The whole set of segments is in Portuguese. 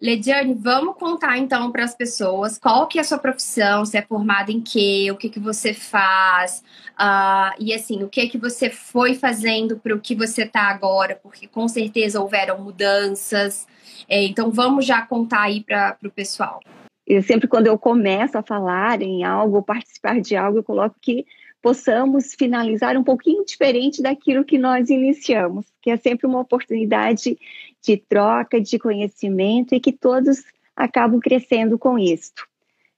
Lediane, vamos contar então para as pessoas qual que é a sua profissão, você é formada em quê, o que, que você faz, uh, e assim, o que que você foi fazendo para o que você está agora, porque com certeza houveram mudanças. É, então vamos já contar aí para o pessoal. Eu sempre quando eu começo a falar em algo, participar de algo, eu coloco que possamos finalizar um pouquinho diferente daquilo que nós iniciamos, que é sempre uma oportunidade de troca de conhecimento e que todos acabam crescendo com isto.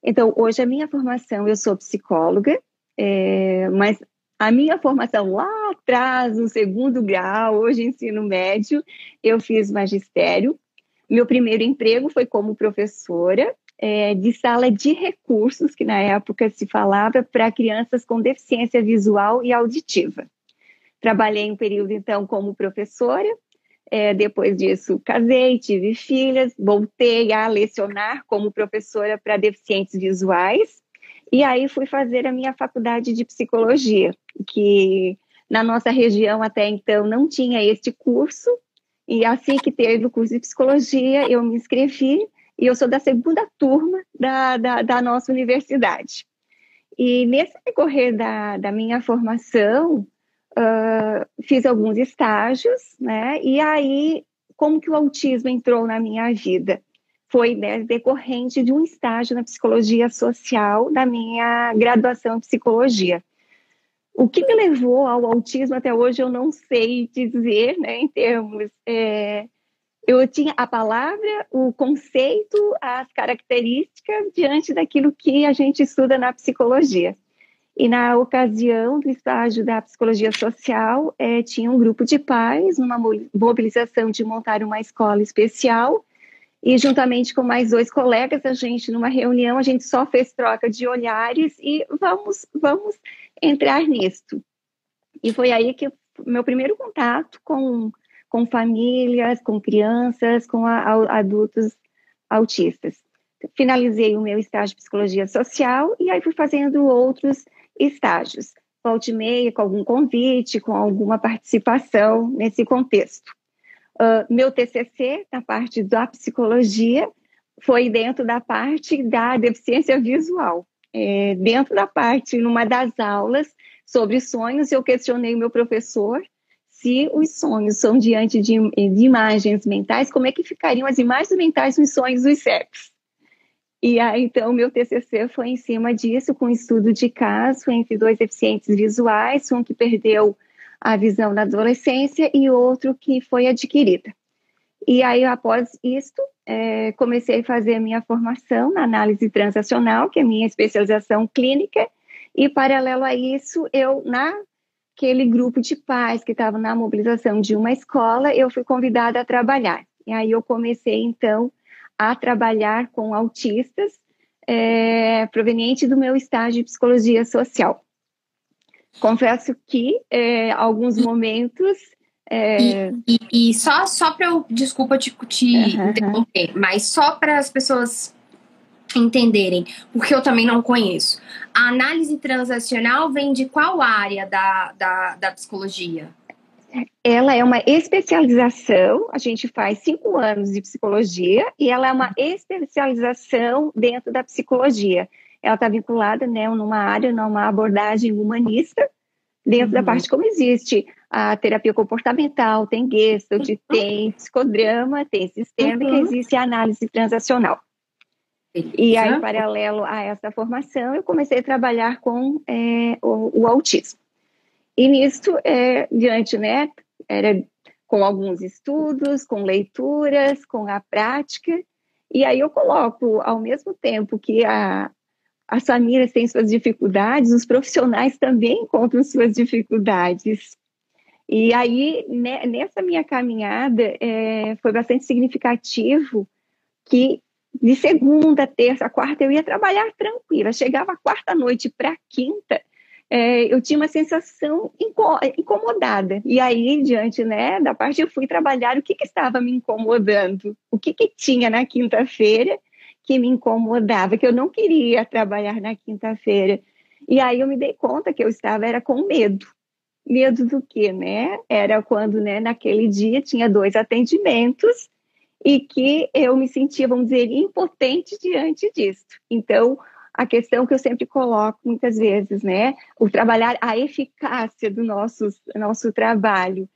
Então, hoje a minha formação, eu sou psicóloga, é, mas a minha formação lá atrás, no segundo grau, hoje ensino médio, eu fiz magistério. Meu primeiro emprego foi como professora é, de sala de recursos, que na época se falava para crianças com deficiência visual e auditiva. Trabalhei um período, então, como professora, é, depois disso, casei, tive filhas, voltei a lecionar como professora para deficientes visuais, e aí fui fazer a minha faculdade de psicologia, que na nossa região até então não tinha este curso, e assim que teve o curso de psicologia, eu me inscrevi, e eu sou da segunda turma da, da, da nossa universidade. E nesse decorrer da, da minha formação, uh, fiz alguns estágios, né? E aí, como que o autismo entrou na minha vida? Foi né, decorrente de um estágio na psicologia social da minha graduação em psicologia. O que me levou ao autismo até hoje eu não sei dizer, né, em termos. É, eu tinha a palavra, o conceito, as características diante daquilo que a gente estuda na psicologia. E na ocasião do estágio da psicologia social, é, tinha um grupo de pais, numa mobilização de montar uma escola especial, e juntamente com mais dois colegas, a gente, numa reunião, a gente só fez troca de olhares e vamos, vamos entrar nisto. E foi aí que meu primeiro contato com, com famílias, com crianças, com a, a, adultos autistas. Finalizei o meu estágio de psicologia social e aí fui fazendo outros estágios, volte e meia, com algum convite, com alguma participação nesse contexto. Uh, meu TCC, na parte da psicologia, foi dentro da parte da deficiência visual. É, dentro da parte, numa das aulas sobre sonhos, eu questionei o meu professor se os sonhos são diante de, de imagens mentais, como é que ficariam as imagens mentais nos sonhos dos cegos? E aí, então, meu TCC foi em cima disso, com um estudo de caso entre dois deficientes visuais, um que perdeu a visão na adolescência e outro que foi adquirida. E aí, após isto, é, comecei a fazer a minha formação na análise transacional, que é minha especialização clínica, e paralelo a isso, eu, naquele grupo de pais que estavam na mobilização de uma escola, eu fui convidada a trabalhar. E aí eu comecei, então, a trabalhar com autistas é, proveniente do meu estágio de psicologia social. Confesso que é, alguns momentos é... E, e, e, só, só para eu, desculpa te, te uhum. interromper, mas só para as pessoas entenderem, porque eu também não conheço. A análise transacional vem de qual área da, da, da psicologia? Ela é uma especialização, a gente faz cinco anos de psicologia, e ela é uma especialização dentro da psicologia. Ela está vinculada né, numa área, numa abordagem humanista, dentro uhum. da parte como existe a terapia comportamental, tem Gestalt, uhum. tem psicodrama, tem sistêmica, uhum. existe a análise transacional. E aí, paralelo a essa formação, eu comecei a trabalhar com é, o, o autismo. E nisso, é, diante, né, era com alguns estudos, com leituras, com a prática, e aí eu coloco, ao mesmo tempo que a, as famílias têm suas dificuldades, os profissionais também encontram suas dificuldades. E aí, né, nessa minha caminhada, é, foi bastante significativo que de segunda, terça, quarta, eu ia trabalhar tranquila. Chegava quarta noite para quinta, é, eu tinha uma sensação incomodada. E aí, diante né, da parte, eu fui trabalhar o que, que estava me incomodando, o que, que tinha na quinta-feira que me incomodava, que eu não queria trabalhar na quinta-feira. E aí eu me dei conta que eu estava era com medo. Medo do quê, né? Era quando, né, naquele dia tinha dois atendimentos e que eu me sentia, vamos dizer, impotente diante disso. Então, a questão que eu sempre coloco muitas vezes, né? O trabalhar a eficácia do nosso, nosso trabalho.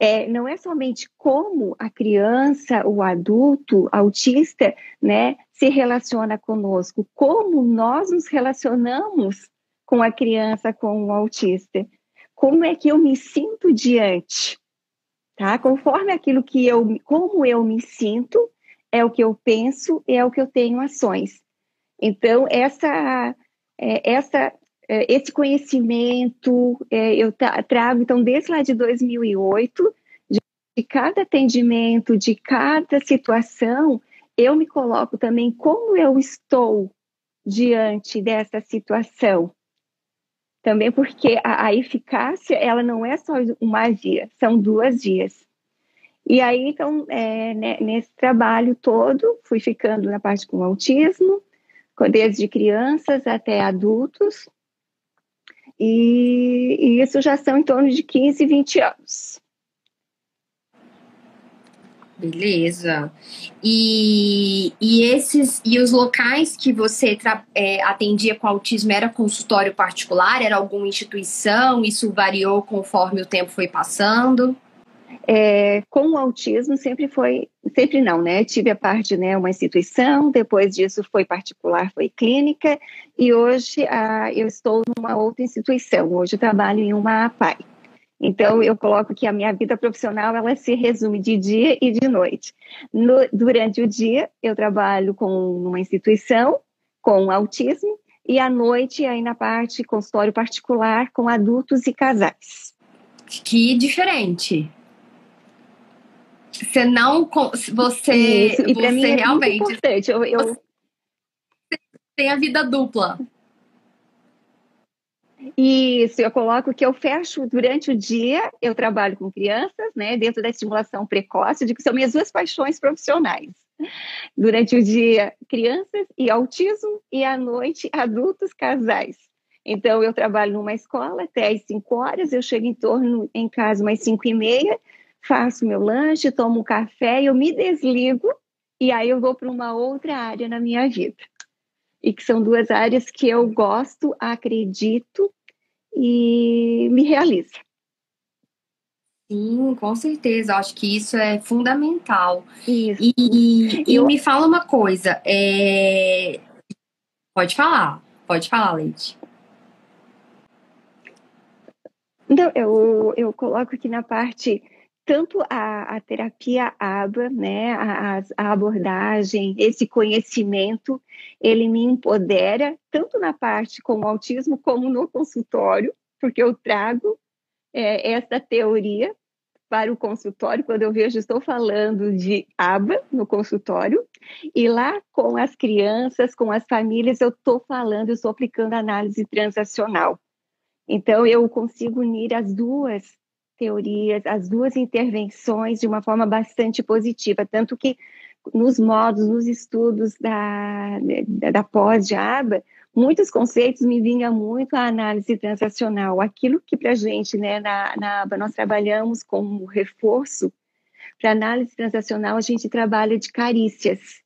É, não é somente como a criança, o adulto, autista, né, se relaciona conosco, como nós nos relacionamos com a criança, com o autista. Como é que eu me sinto diante? Tá? Conforme aquilo que eu, como eu me sinto, é o que eu penso, é o que eu tenho ações. Então, essa, é, essa, é, esse conhecimento é, eu trago, então, desde lá de 2008, de, cada atendimento, de cada situação, eu me coloco também como eu estou diante dessa situação. Também porque a, a eficácia, ela não é só uma via, são duas vias. E aí, então, é, né, nesse trabalho todo, fui ficando na parte com autismo, desde crianças até adultos, e, e isso já são em torno de 15, 20 anos. Beleza. E, e esses e os locais que você é, atendia com autismo era consultório particular? Era alguma instituição? Isso variou conforme o tempo foi passando? É, com o autismo sempre foi, sempre não, né? Tive a parte, né, uma instituição, depois disso foi particular, foi clínica, e hoje ah, eu estou numa outra instituição. Hoje trabalho em uma APAI. Então, eu coloco que a minha vida profissional ela se resume de dia e de noite. No, durante o dia, eu trabalho com uma instituição com autismo e à noite, aí na parte consultório particular com adultos e casais. Que diferente. Você não. Você, Isso, e você mim é realmente. Muito importante. Eu, eu... tem a vida dupla. Isso, eu coloco que eu fecho durante o dia, eu trabalho com crianças, né, dentro da estimulação precoce, de que são minhas duas paixões profissionais. Durante o dia, crianças e autismo, e à noite, adultos casais. Então, eu trabalho numa escola até às 5 horas, eu chego em torno em casa umas 5 e meia, faço meu lanche, tomo um café, eu me desligo e aí eu vou para uma outra área na minha vida. E que são duas áreas que eu gosto, acredito e me realiza. Sim, com certeza. Acho que isso é fundamental. Isso. E, e eu... me fala uma coisa. É... Pode falar, pode falar, Leite. Então, eu, eu coloco aqui na parte tanto a, a terapia ABA, né, a, a, abordagem, esse conhecimento, ele me empodera, tanto na parte com o autismo, como no consultório, porque eu trago é, essa teoria para o consultório, quando eu vejo, estou falando de ABA no consultório, e lá com as crianças, com as famílias, eu estou falando, eu estou aplicando análise transacional. Então, eu consigo unir as duas teorias, as duas intervenções de uma forma bastante positiva, tanto que nos modos, nos estudos da, da, da pós de aba, muitos conceitos me vinham muito a análise transacional, aquilo que para a gente, né, na, na aba, nós trabalhamos como reforço, para análise transacional a gente trabalha de carícias,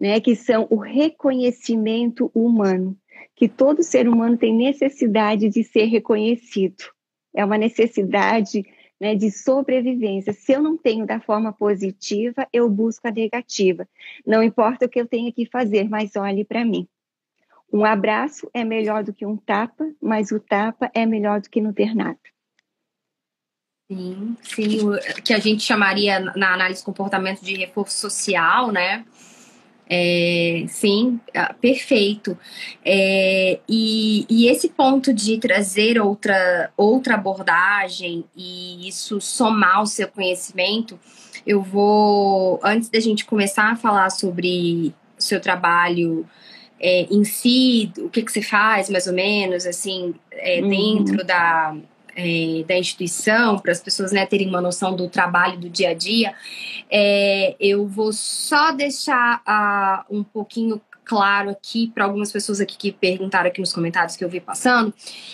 né, que são o reconhecimento humano, que todo ser humano tem necessidade de ser reconhecido é uma necessidade né, de sobrevivência. Se eu não tenho da forma positiva, eu busco a negativa. Não importa o que eu tenha que fazer, mas olhe para mim. Um abraço é melhor do que um tapa, mas o tapa é melhor do que não ter nada. Sim, sim, que a gente chamaria na análise comportamento de reforço social, né? É, sim, ah, perfeito. É, e, e, esse ponto de trazer outra, outra abordagem e isso somar o seu conhecimento, eu vou, antes da gente começar a falar sobre o seu trabalho é, em si, o que, que você faz, mais ou menos, assim, é, uhum. dentro da, é, da instituição, para as pessoas né, terem uma noção do trabalho do dia a dia, é, eu vou só deixar uh, um pouquinho claro aqui para algumas pessoas aqui que perguntaram aqui nos comentários que eu vi passando.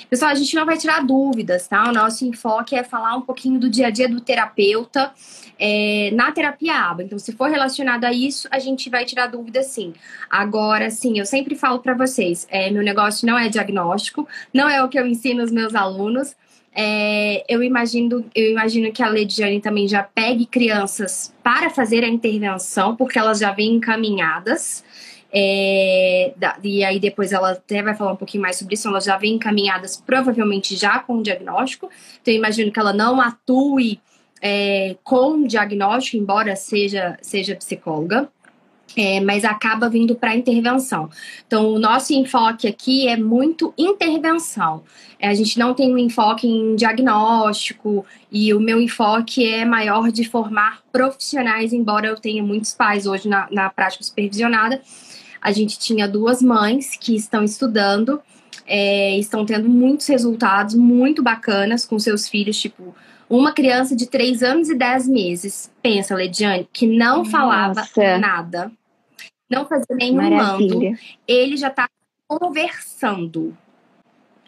Pessoal, a gente não vai tirar dúvidas, tá? O nosso enfoque é falar um pouquinho do dia a dia do terapeuta é, na terapia aba. Então, se for relacionado a isso, a gente vai tirar dúvidas sim. Agora, sim, eu sempre falo para vocês, é, meu negócio não é diagnóstico, não é o que eu ensino os meus alunos. É, eu imagino, eu imagino que a Lediane também já pegue crianças para fazer a intervenção, porque elas já vêm encaminhadas. É, e aí depois ela até vai falar um pouquinho mais sobre isso, elas já vêm encaminhadas provavelmente já com o diagnóstico. Então eu imagino que ela não atue é, com diagnóstico, embora seja, seja psicóloga. É, mas acaba vindo para intervenção. Então, o nosso enfoque aqui é muito intervenção. É, a gente não tem um enfoque em diagnóstico, e o meu enfoque é maior de formar profissionais, embora eu tenha muitos pais hoje na, na prática supervisionada. A gente tinha duas mães que estão estudando, é, estão tendo muitos resultados muito bacanas com seus filhos, tipo uma criança de 3 anos e 10 meses, pensa, Lediane, que não Nossa. falava nada, não fazia nenhum mando, ele já está conversando.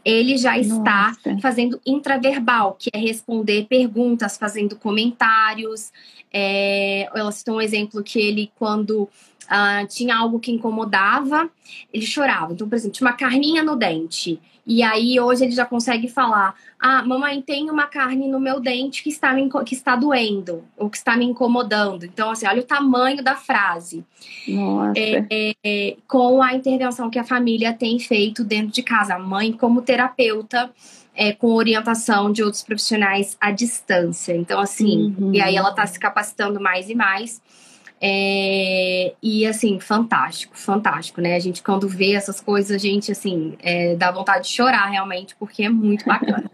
Ele já está Nossa. fazendo intraverbal, que é responder perguntas, fazendo comentários. É, ela citou um exemplo que ele, quando uh, tinha algo que incomodava, ele chorava. Então, por exemplo, tinha uma carninha no dente. E aí hoje ele já consegue falar: "Ah, mamãe, tem uma carne no meu dente que está me, que está doendo ou que está me incomodando". Então assim, olha o tamanho da frase. Nossa. É, é, é, com a intervenção que a família tem feito dentro de casa, a mãe como terapeuta, é, com orientação de outros profissionais à distância. Então assim, uhum. e aí ela está se capacitando mais e mais. É, e assim, fantástico, fantástico, né? A gente, quando vê essas coisas, a gente, assim, é, dá vontade de chorar realmente, porque é muito bacana.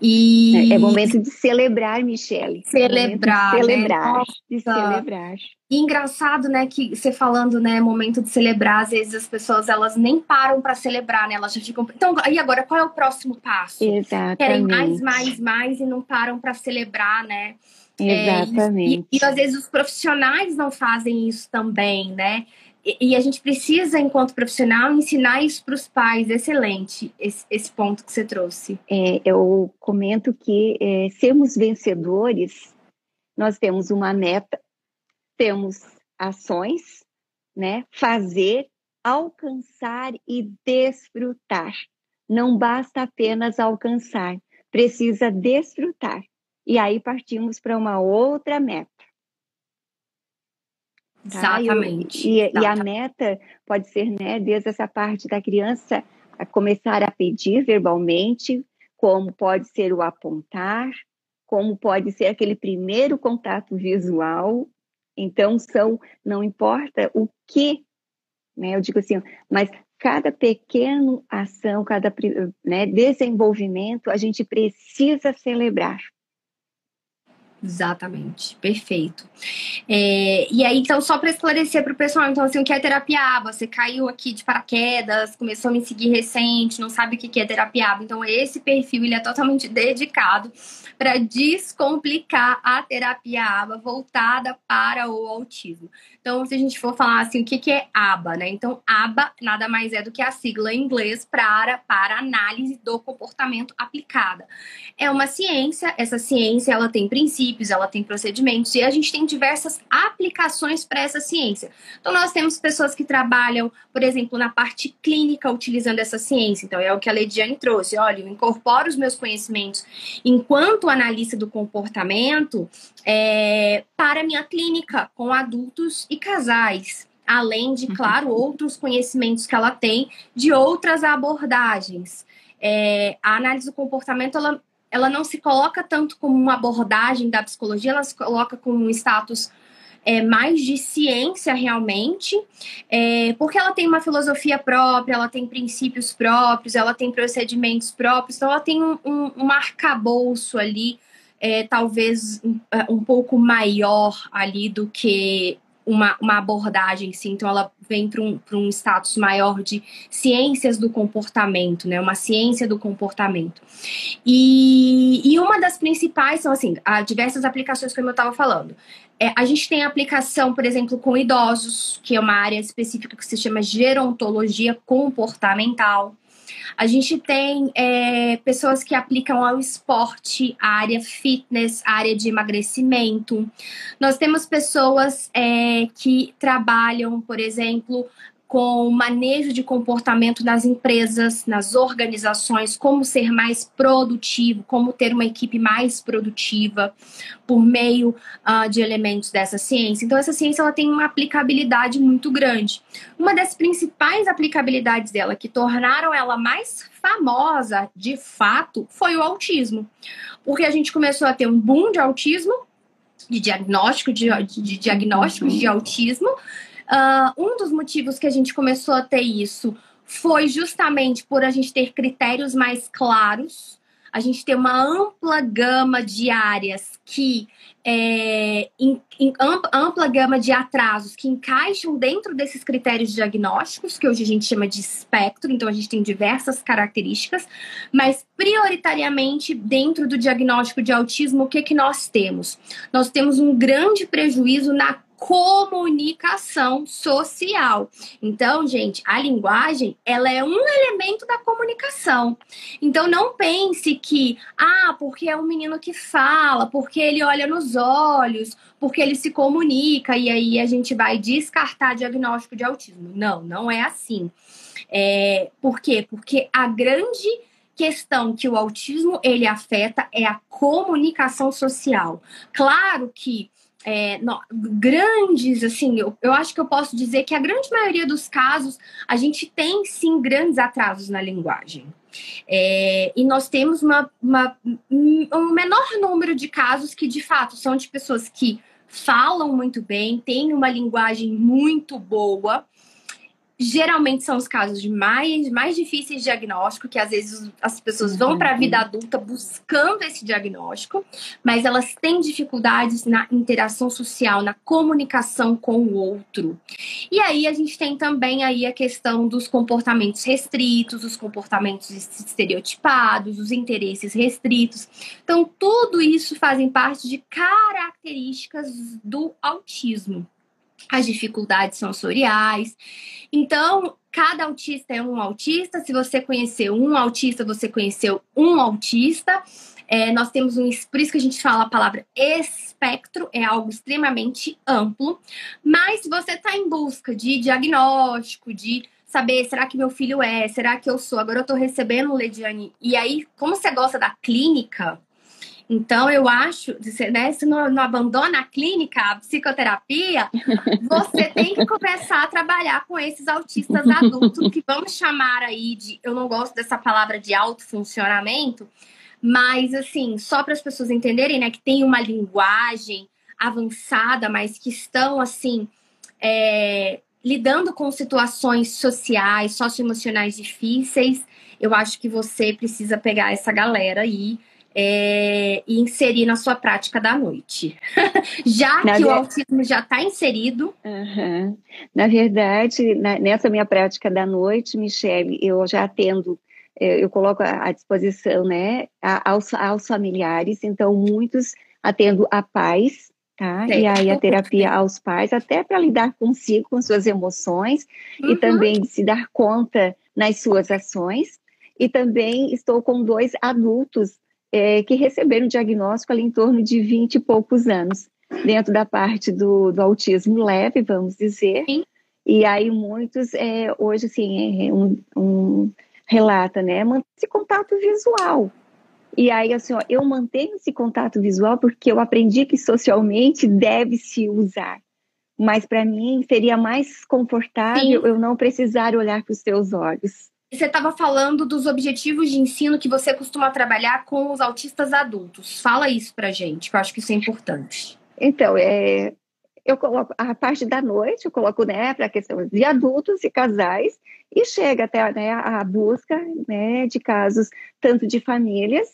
E... É, é momento de celebrar, Michele. Celebrar. É de celebrar. Né? De celebrar. E engraçado, né, que você falando, né, momento de celebrar, às vezes as pessoas elas nem param para celebrar, né? Elas já ficam. Então, e agora qual é o próximo passo? Exatamente. Querem mais, mais, mais e não param para celebrar, né? Exatamente. É, e, e, às vezes os profissionais não fazem isso também, né? E, e a gente precisa, enquanto profissional, ensinar isso para os pais. Excelente esse, esse, ponto que você trouxe. É, eu comento que é, sermos vencedores, nós temos uma meta, temos ações, né? Fazer, alcançar e desfrutar. Não basta apenas alcançar, precisa desfrutar. E aí partimos para uma outra meta. Tá? Exatamente. E, e, e, a meta pode ser, né, desde essa parte da criança a começar a pedir verbalmente, como pode ser o apontar, como pode ser aquele primeiro contato visual. Então, são, não importa o que, né, eu digo assim, mas cada pequena ação, cada né, desenvolvimento, a gente precisa celebrar. Exatamente, perfeito. É, e aí, então, só para esclarecer para o pessoal, então, assim, o que é terapia aba? Você caiu aqui de paraquedas, começou a me seguir recente, não sabe o que é terapia aba. Então, esse perfil, ele é totalmente dedicado para descomplicar a terapia aba voltada para o autismo. Então, se a gente for falar assim, o que é aba, né? Então, aba nada mais é do que a sigla em inglês para, para análise do comportamento aplicada. É uma ciência, essa ciência, ela tem princípios princípios, ela tem procedimentos e a gente tem diversas aplicações para essa ciência. Então, nós temos pessoas que trabalham, por exemplo, na parte clínica utilizando essa ciência. Então, é o que a Lediane trouxe. Olha, eu incorporo os meus conhecimentos enquanto analista do comportamento é, para a minha clínica com adultos e casais além de, claro, outros conhecimentos que ela tem de outras abordagens. É, a análise do comportamento ela ela não se coloca tanto como uma abordagem da psicologia, ela se coloca como um status é, mais de ciência realmente, é, porque ela tem uma filosofia própria, ela tem princípios próprios, ela tem procedimentos próprios, então ela tem um, um, um arcabouço ali, é, talvez um, um pouco maior ali do que uma, uma abordagem, sim, então ela vem para um, um status maior de ciências do comportamento, né? Uma ciência do comportamento. E, e uma das principais são, assim, há diversas aplicações, como eu estava falando. É, a gente tem aplicação, por exemplo, com idosos, que é uma área específica que se chama gerontologia comportamental. A gente tem é, pessoas que aplicam ao esporte, a área fitness, a área de emagrecimento. Nós temos pessoas é, que trabalham, por exemplo, com manejo de comportamento nas empresas, nas organizações, como ser mais produtivo, como ter uma equipe mais produtiva por meio uh, de elementos dessa ciência. Então, essa ciência ela tem uma aplicabilidade muito grande. Uma das principais aplicabilidades dela, que tornaram ela mais famosa de fato, foi o autismo. Porque a gente começou a ter um boom de autismo, de diagnóstico de, de, de diagnósticos de autismo, Uh, um dos motivos que a gente começou a ter isso foi justamente por a gente ter critérios mais claros, a gente ter uma ampla gama de áreas que é, em, em ampla, ampla, gama de atrasos que encaixam dentro desses critérios diagnósticos, que hoje a gente chama de espectro, então a gente tem diversas características, mas prioritariamente dentro do diagnóstico de autismo, o que, que nós temos? Nós temos um grande prejuízo na comunicação social. Então, gente, a linguagem, ela é um elemento da comunicação. Então, não pense que, ah, porque é um menino que fala, porque ele olha nos olhos, porque ele se comunica e aí a gente vai descartar diagnóstico de autismo. Não, não é assim. É, por quê? Porque a grande questão que o autismo ele afeta é a comunicação social. Claro que é, grandes, assim, eu, eu acho que eu posso dizer que a grande maioria dos casos a gente tem sim grandes atrasos na linguagem. É, e nós temos uma, uma, um menor número de casos que de fato são de pessoas que falam muito bem, têm uma linguagem muito boa, geralmente são os casos mais, mais difíceis de diagnóstico, que às vezes as pessoas vão para a vida adulta buscando esse diagnóstico, mas elas têm dificuldades na interação social, na comunicação com o outro. E aí a gente tem também aí a questão dos comportamentos restritos, os comportamentos estereotipados, os interesses restritos. Então, tudo isso fazem parte de características do autismo as dificuldades sensoriais. Então, cada autista é um autista. Se você conheceu um autista, você conheceu um autista. É, nós temos um. Por isso que a gente fala a palavra espectro, é algo extremamente amplo. Mas se você está em busca de diagnóstico, de saber, será que meu filho é? Será que eu sou? Agora eu estou recebendo Lediane. E aí, como você gosta da clínica, então, eu acho, né, se não, não, abandona a clínica, a psicoterapia, você tem que começar a trabalhar com esses autistas adultos, que vamos chamar aí de, eu não gosto dessa palavra de autofuncionamento, mas assim, só para as pessoas entenderem, né, que tem uma linguagem avançada, mas que estão assim, é, lidando com situações sociais, socioemocionais difíceis, eu acho que você precisa pegar essa galera aí é, e inserir na sua prática da noite. já na que o autismo já está inserido. Uhum. Na verdade, na, nessa minha prática da noite, Michele, eu já atendo, é, eu coloco à disposição né, aos, aos familiares, então muitos atendo a pais, tá? E aí a terapia aos pais, até para lidar consigo, com suas emoções, uhum. e também se dar conta nas suas ações. E também estou com dois adultos é, que receberam diagnóstico ali em torno de 20 e poucos anos, dentro da parte do, do autismo leve, vamos dizer. Sim. E aí muitos, é, hoje, assim, é um, um, relata, né, mantém esse contato visual. E aí, assim, ó, eu mantenho esse contato visual porque eu aprendi que socialmente deve-se usar. Mas para mim seria mais confortável Sim. eu não precisar olhar para os seus olhos. Você estava falando dos objetivos de ensino que você costuma trabalhar com os autistas adultos. Fala isso para gente, que eu acho que isso é importante. Então, é, eu coloco a parte da noite, eu coloco né, para a questão de adultos e casais, e chega até né, a busca né, de casos tanto de famílias,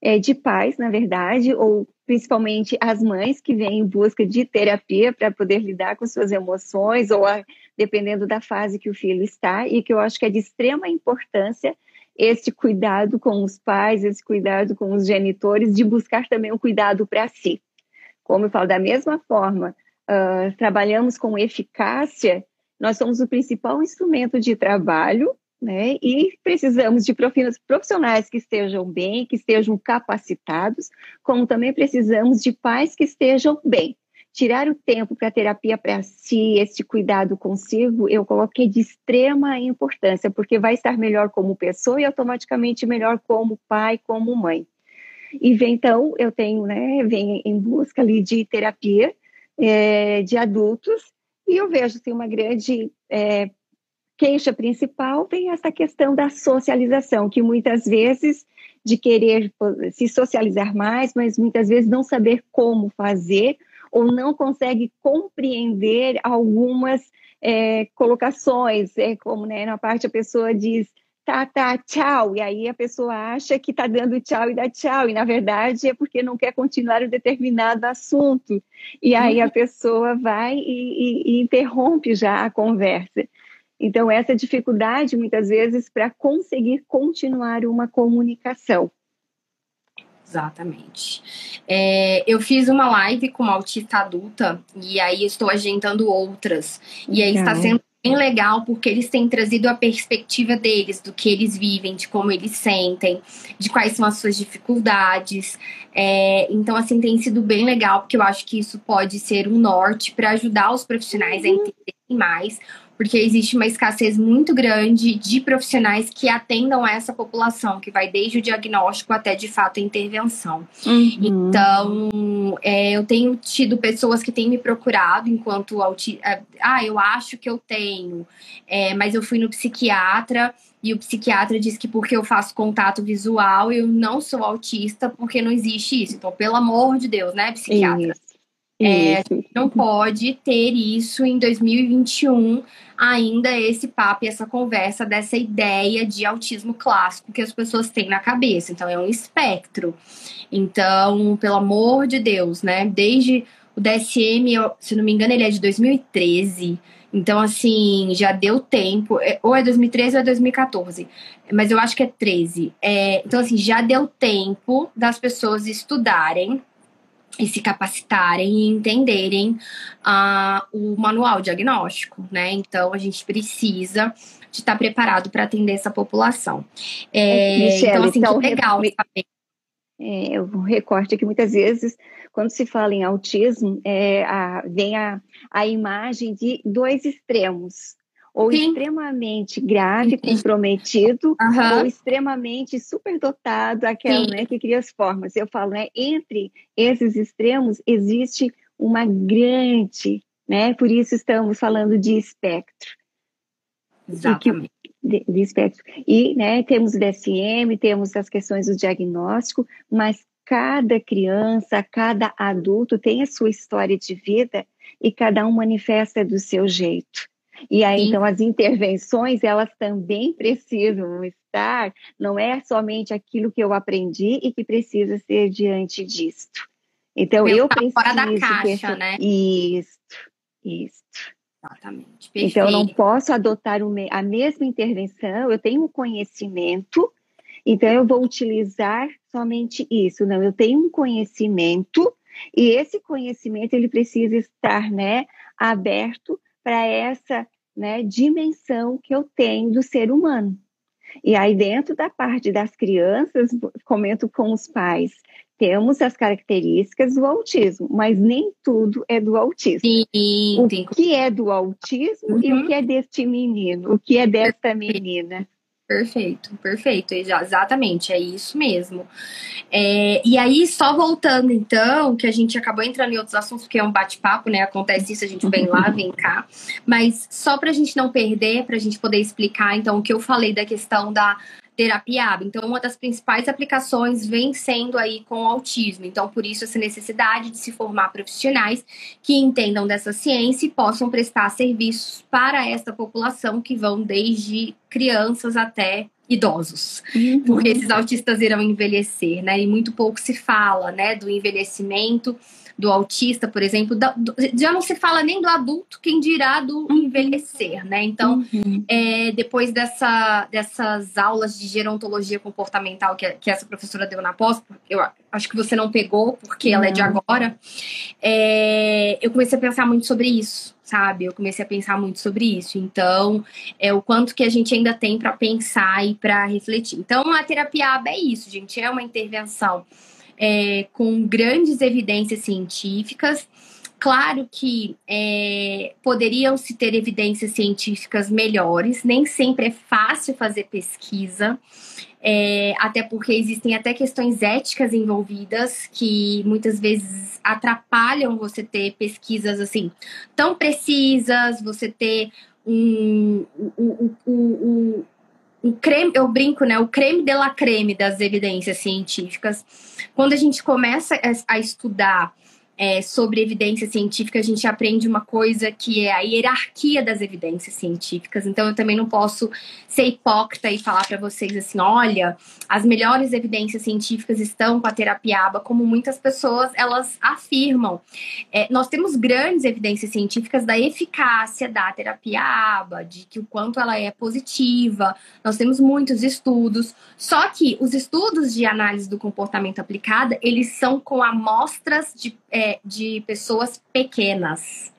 é, de pais, na verdade, ou principalmente as mães que vêm em busca de terapia para poder lidar com suas emoções, ou a, dependendo da fase que o filho está, e que eu acho que é de extrema importância esse cuidado com os pais, esse cuidado com os genitores, de buscar também um cuidado para si. Como eu falo, da mesma forma, uh, trabalhamos com eficácia, nós somos o principal instrumento de trabalho né? E precisamos de profissionais que estejam bem, que estejam capacitados, como também precisamos de pais que estejam bem. Tirar o tempo para terapia para si, esse cuidado consigo, eu coloquei de extrema importância, porque vai estar melhor como pessoa e automaticamente melhor como pai, como mãe. E vem, então, eu tenho, né, vem em busca ali de terapia é, de adultos, e eu vejo assim, uma grande é, queixa principal vem essa questão da socialização, que muitas vezes de querer se socializar mais, mas muitas vezes não saber como fazer ou não consegue compreender algumas é, colocações, é como né, na parte a pessoa diz tá, tá, tchau, e aí a pessoa acha que está dando tchau e dá tchau, e na verdade é porque não quer continuar um determinado assunto, e aí a uhum. pessoa vai e, e, e interrompe já a conversa. Então, essa dificuldade, muitas vezes, para conseguir continuar uma comunicação. Exatamente. É, eu fiz uma live com uma autista adulta e aí estou agendando outras. E aí está sendo bem legal porque eles têm trazido a perspectiva deles, do que eles vivem, de como eles sentem, de quais são as suas dificuldades. É, então, assim, tem sido bem legal porque eu acho que isso pode ser um norte para ajudar os profissionais uhum. a entenderem mais porque existe uma escassez muito grande de profissionais que atendam essa população, que vai desde o diagnóstico até de fato a intervenção. Uhum. Então, é, eu tenho tido pessoas que têm me procurado enquanto autista. É, ah, eu acho que eu tenho, é, mas eu fui no psiquiatra. E o psiquiatra diz que porque eu faço contato visual, eu não sou autista, porque não existe isso. Então, pelo amor de Deus, né, psiquiatra? É, a gente não pode ter isso em 2021, ainda esse papo e essa conversa dessa ideia de autismo clássico que as pessoas têm na cabeça. Então, é um espectro. Então, pelo amor de Deus, né? Desde o DSM, se não me engano, ele é de 2013. Então, assim, já deu tempo. É, ou é 2013 ou é 2014. Mas eu acho que é 13. É, então, assim, já deu tempo das pessoas estudarem e se capacitarem e entenderem uh, o manual diagnóstico, né? Então a gente precisa de estar preparado para atender essa população. É, Michelle, então, assim, então, que legal re... saber. É, um recorte que muitas vezes, quando se fala em autismo, é, a, vem a, a imagem de dois extremos ou Sim. extremamente grave, comprometido, uhum. ou extremamente superdotado, aquela né, que cria as formas. Eu falo, né, entre esses extremos existe uma grande, né, por isso estamos falando de espectro. Exatamente. De, de espectro. E né, temos o DSM, temos as questões do diagnóstico, mas cada criança, cada adulto tem a sua história de vida e cada um manifesta do seu jeito. E aí, Sim. então, as intervenções, elas também precisam estar, não é somente aquilo que eu aprendi e que precisa ser diante disto. Então, eu, eu preciso... Fora da caixa, né? Isso, isso. Exatamente. Perfeito. Então, eu não posso adotar a mesma intervenção, eu tenho um conhecimento, então eu vou utilizar somente isso. Não, eu tenho um conhecimento, e esse conhecimento, ele precisa estar, né, aberto para essa né, dimensão que eu tenho do ser humano. E aí, dentro da parte das crianças, comento com os pais, temos as características do autismo, mas nem tudo é do autismo. Sim, o que é do autismo uhum. e o uhum. que é deste menino, o que é desta menina. Perfeito, perfeito, exatamente, é isso mesmo. É, e aí, só voltando então, que a gente acabou entrando em outros assuntos, porque é um bate-papo, né? Acontece isso, a gente vem lá, vem cá. Mas só para a gente não perder, para a gente poder explicar, então, o que eu falei da questão da terapia AB. Então, uma das principais aplicações vem sendo aí com o autismo. Então, por isso, essa necessidade de se formar profissionais que entendam dessa ciência e possam prestar serviços para essa população que vão desde crianças até idosos, uhum. porque esses autistas irão envelhecer, né? E muito pouco se fala, né, do envelhecimento do autista, por exemplo, da, do, já não se fala nem do adulto, quem dirá do uhum. envelhecer, né? Então, uhum. é, depois dessa, dessas aulas de gerontologia comportamental que, que essa professora deu na pós, eu acho que você não pegou, porque ela é de agora, é, eu comecei a pensar muito sobre isso sabe? Eu comecei a pensar muito sobre isso. Então, é o quanto que a gente ainda tem para pensar e para refletir. Então, a terapia ABA é isso, gente, é uma intervenção é, com grandes evidências científicas. Claro que é, poderiam se ter evidências científicas melhores, nem sempre é fácil fazer pesquisa, é, até porque existem até questões éticas envolvidas que muitas vezes atrapalham você ter pesquisas assim tão precisas, você ter um, o, o, o, o creme, eu brinco, né? O creme de la creme das evidências científicas. Quando a gente começa a estudar é, sobre evidência científica, a gente aprende uma coisa que é a hierarquia das evidências científicas. Então, eu também não posso ser hipócrita e falar para vocês assim: olha, as melhores evidências científicas estão com a terapia ABA, como muitas pessoas elas afirmam. É, nós temos grandes evidências científicas da eficácia da terapia ABA, de que o quanto ela é positiva. Nós temos muitos estudos. Só que os estudos de análise do comportamento aplicada, eles são com amostras de é, de pessoas pequenas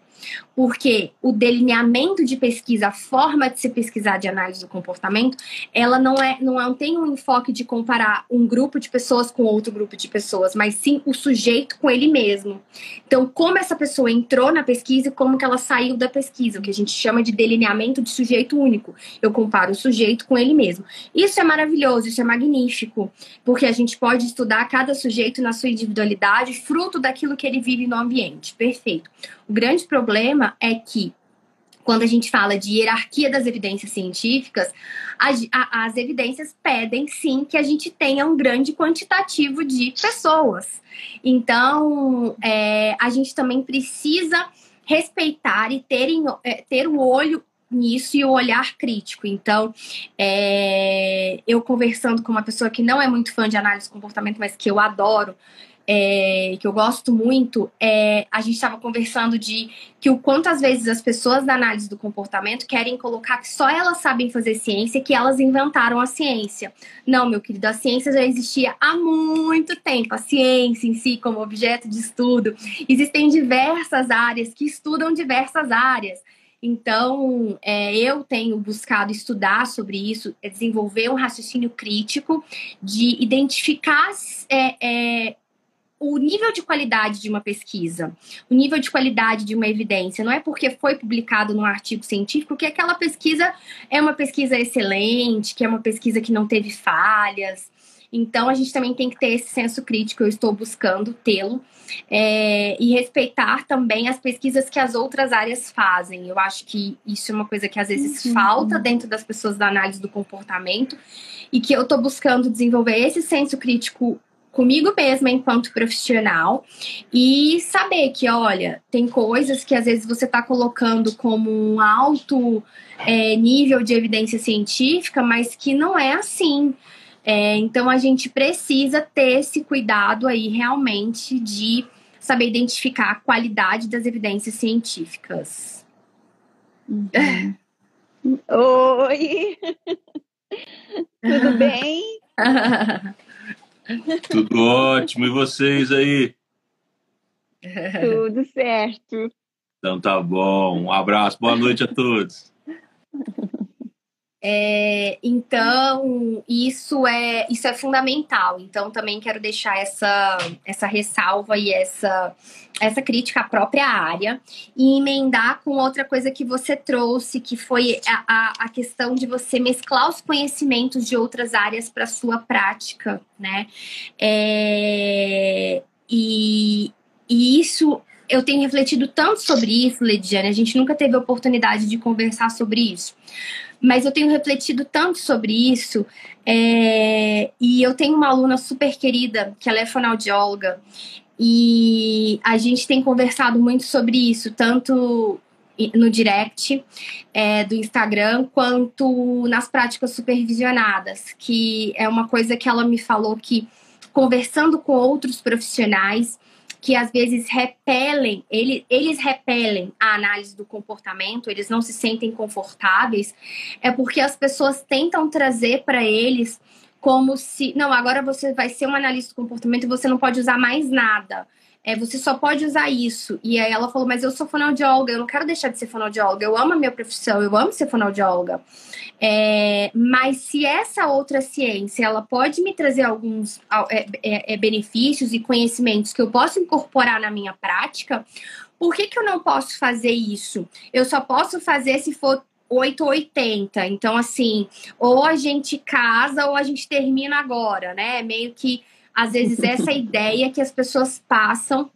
porque o delineamento de pesquisa, a forma de se pesquisar de análise do comportamento, ela não é não é, tem um enfoque de comparar um grupo de pessoas com outro grupo de pessoas, mas sim o sujeito com ele mesmo. Então, como essa pessoa entrou na pesquisa e como que ela saiu da pesquisa, o que a gente chama de delineamento de sujeito único. Eu comparo o sujeito com ele mesmo. Isso é maravilhoso, isso é magnífico, porque a gente pode estudar cada sujeito na sua individualidade, fruto daquilo que ele vive no ambiente. Perfeito. O grande problema é que quando a gente fala de hierarquia das evidências científicas, as, as evidências pedem sim que a gente tenha um grande quantitativo de pessoas. Então, é, a gente também precisa respeitar e ter, é, ter o olho nisso e o olhar crítico. Então, é, eu conversando com uma pessoa que não é muito fã de análise de comportamento, mas que eu adoro, é, que eu gosto muito, é, a gente estava conversando de que o quantas vezes as pessoas da análise do comportamento querem colocar que só elas sabem fazer ciência, que elas inventaram a ciência. Não, meu querido, a ciência já existia há muito tempo. A ciência em si, como objeto de estudo, existem diversas áreas que estudam diversas áreas. Então, é, eu tenho buscado estudar sobre isso, é desenvolver um raciocínio crítico de identificar é, é, o nível de qualidade de uma pesquisa, o nível de qualidade de uma evidência. Não é porque foi publicado num artigo científico que aquela pesquisa é uma pesquisa excelente, que é uma pesquisa que não teve falhas. Então, a gente também tem que ter esse senso crítico, eu estou buscando tê-lo, é, e respeitar também as pesquisas que as outras áreas fazem. Eu acho que isso é uma coisa que às vezes uhum. falta dentro das pessoas da análise do comportamento, e que eu estou buscando desenvolver esse senso crítico comigo mesma enquanto profissional e saber que, olha, tem coisas que às vezes você está colocando como um alto é, nível de evidência científica, mas que não é assim. É, então a gente precisa ter esse cuidado aí realmente de saber identificar a qualidade das evidências científicas. Uhum. Oi! Tudo bem? Tudo ótimo. E vocês aí? Tudo certo. Então tá bom. Um abraço. Boa noite a todos. É, então, isso é, isso é fundamental. Então, também quero deixar essa, essa ressalva e essa, essa crítica à própria área e emendar com outra coisa que você trouxe, que foi a, a, a questão de você mesclar os conhecimentos de outras áreas para sua prática, né? É, e, e isso eu tenho refletido tanto sobre isso, Lediane, a gente nunca teve oportunidade de conversar sobre isso. Mas eu tenho refletido tanto sobre isso. É, e eu tenho uma aluna super querida, que ela é fonoaudióloga, e a gente tem conversado muito sobre isso, tanto no direct é, do Instagram, quanto nas práticas supervisionadas, que é uma coisa que ela me falou que conversando com outros profissionais que às vezes repelem, ele, eles repelem a análise do comportamento, eles não se sentem confortáveis, é porque as pessoas tentam trazer para eles como se, não, agora você vai ser um analista do comportamento e você não pode usar mais nada é, você só pode usar isso. E aí ela falou, mas eu sou fonoaudióloga, eu não quero deixar de ser fonoaudióloga, eu amo a minha profissão, eu amo ser fonoaudióloga. É, mas se essa outra ciência, ela pode me trazer alguns é, é, é, benefícios e conhecimentos que eu posso incorporar na minha prática, por que, que eu não posso fazer isso? Eu só posso fazer se for 880. Então, assim, ou a gente casa ou a gente termina agora, né? Meio que às vezes essa ideia que as pessoas passam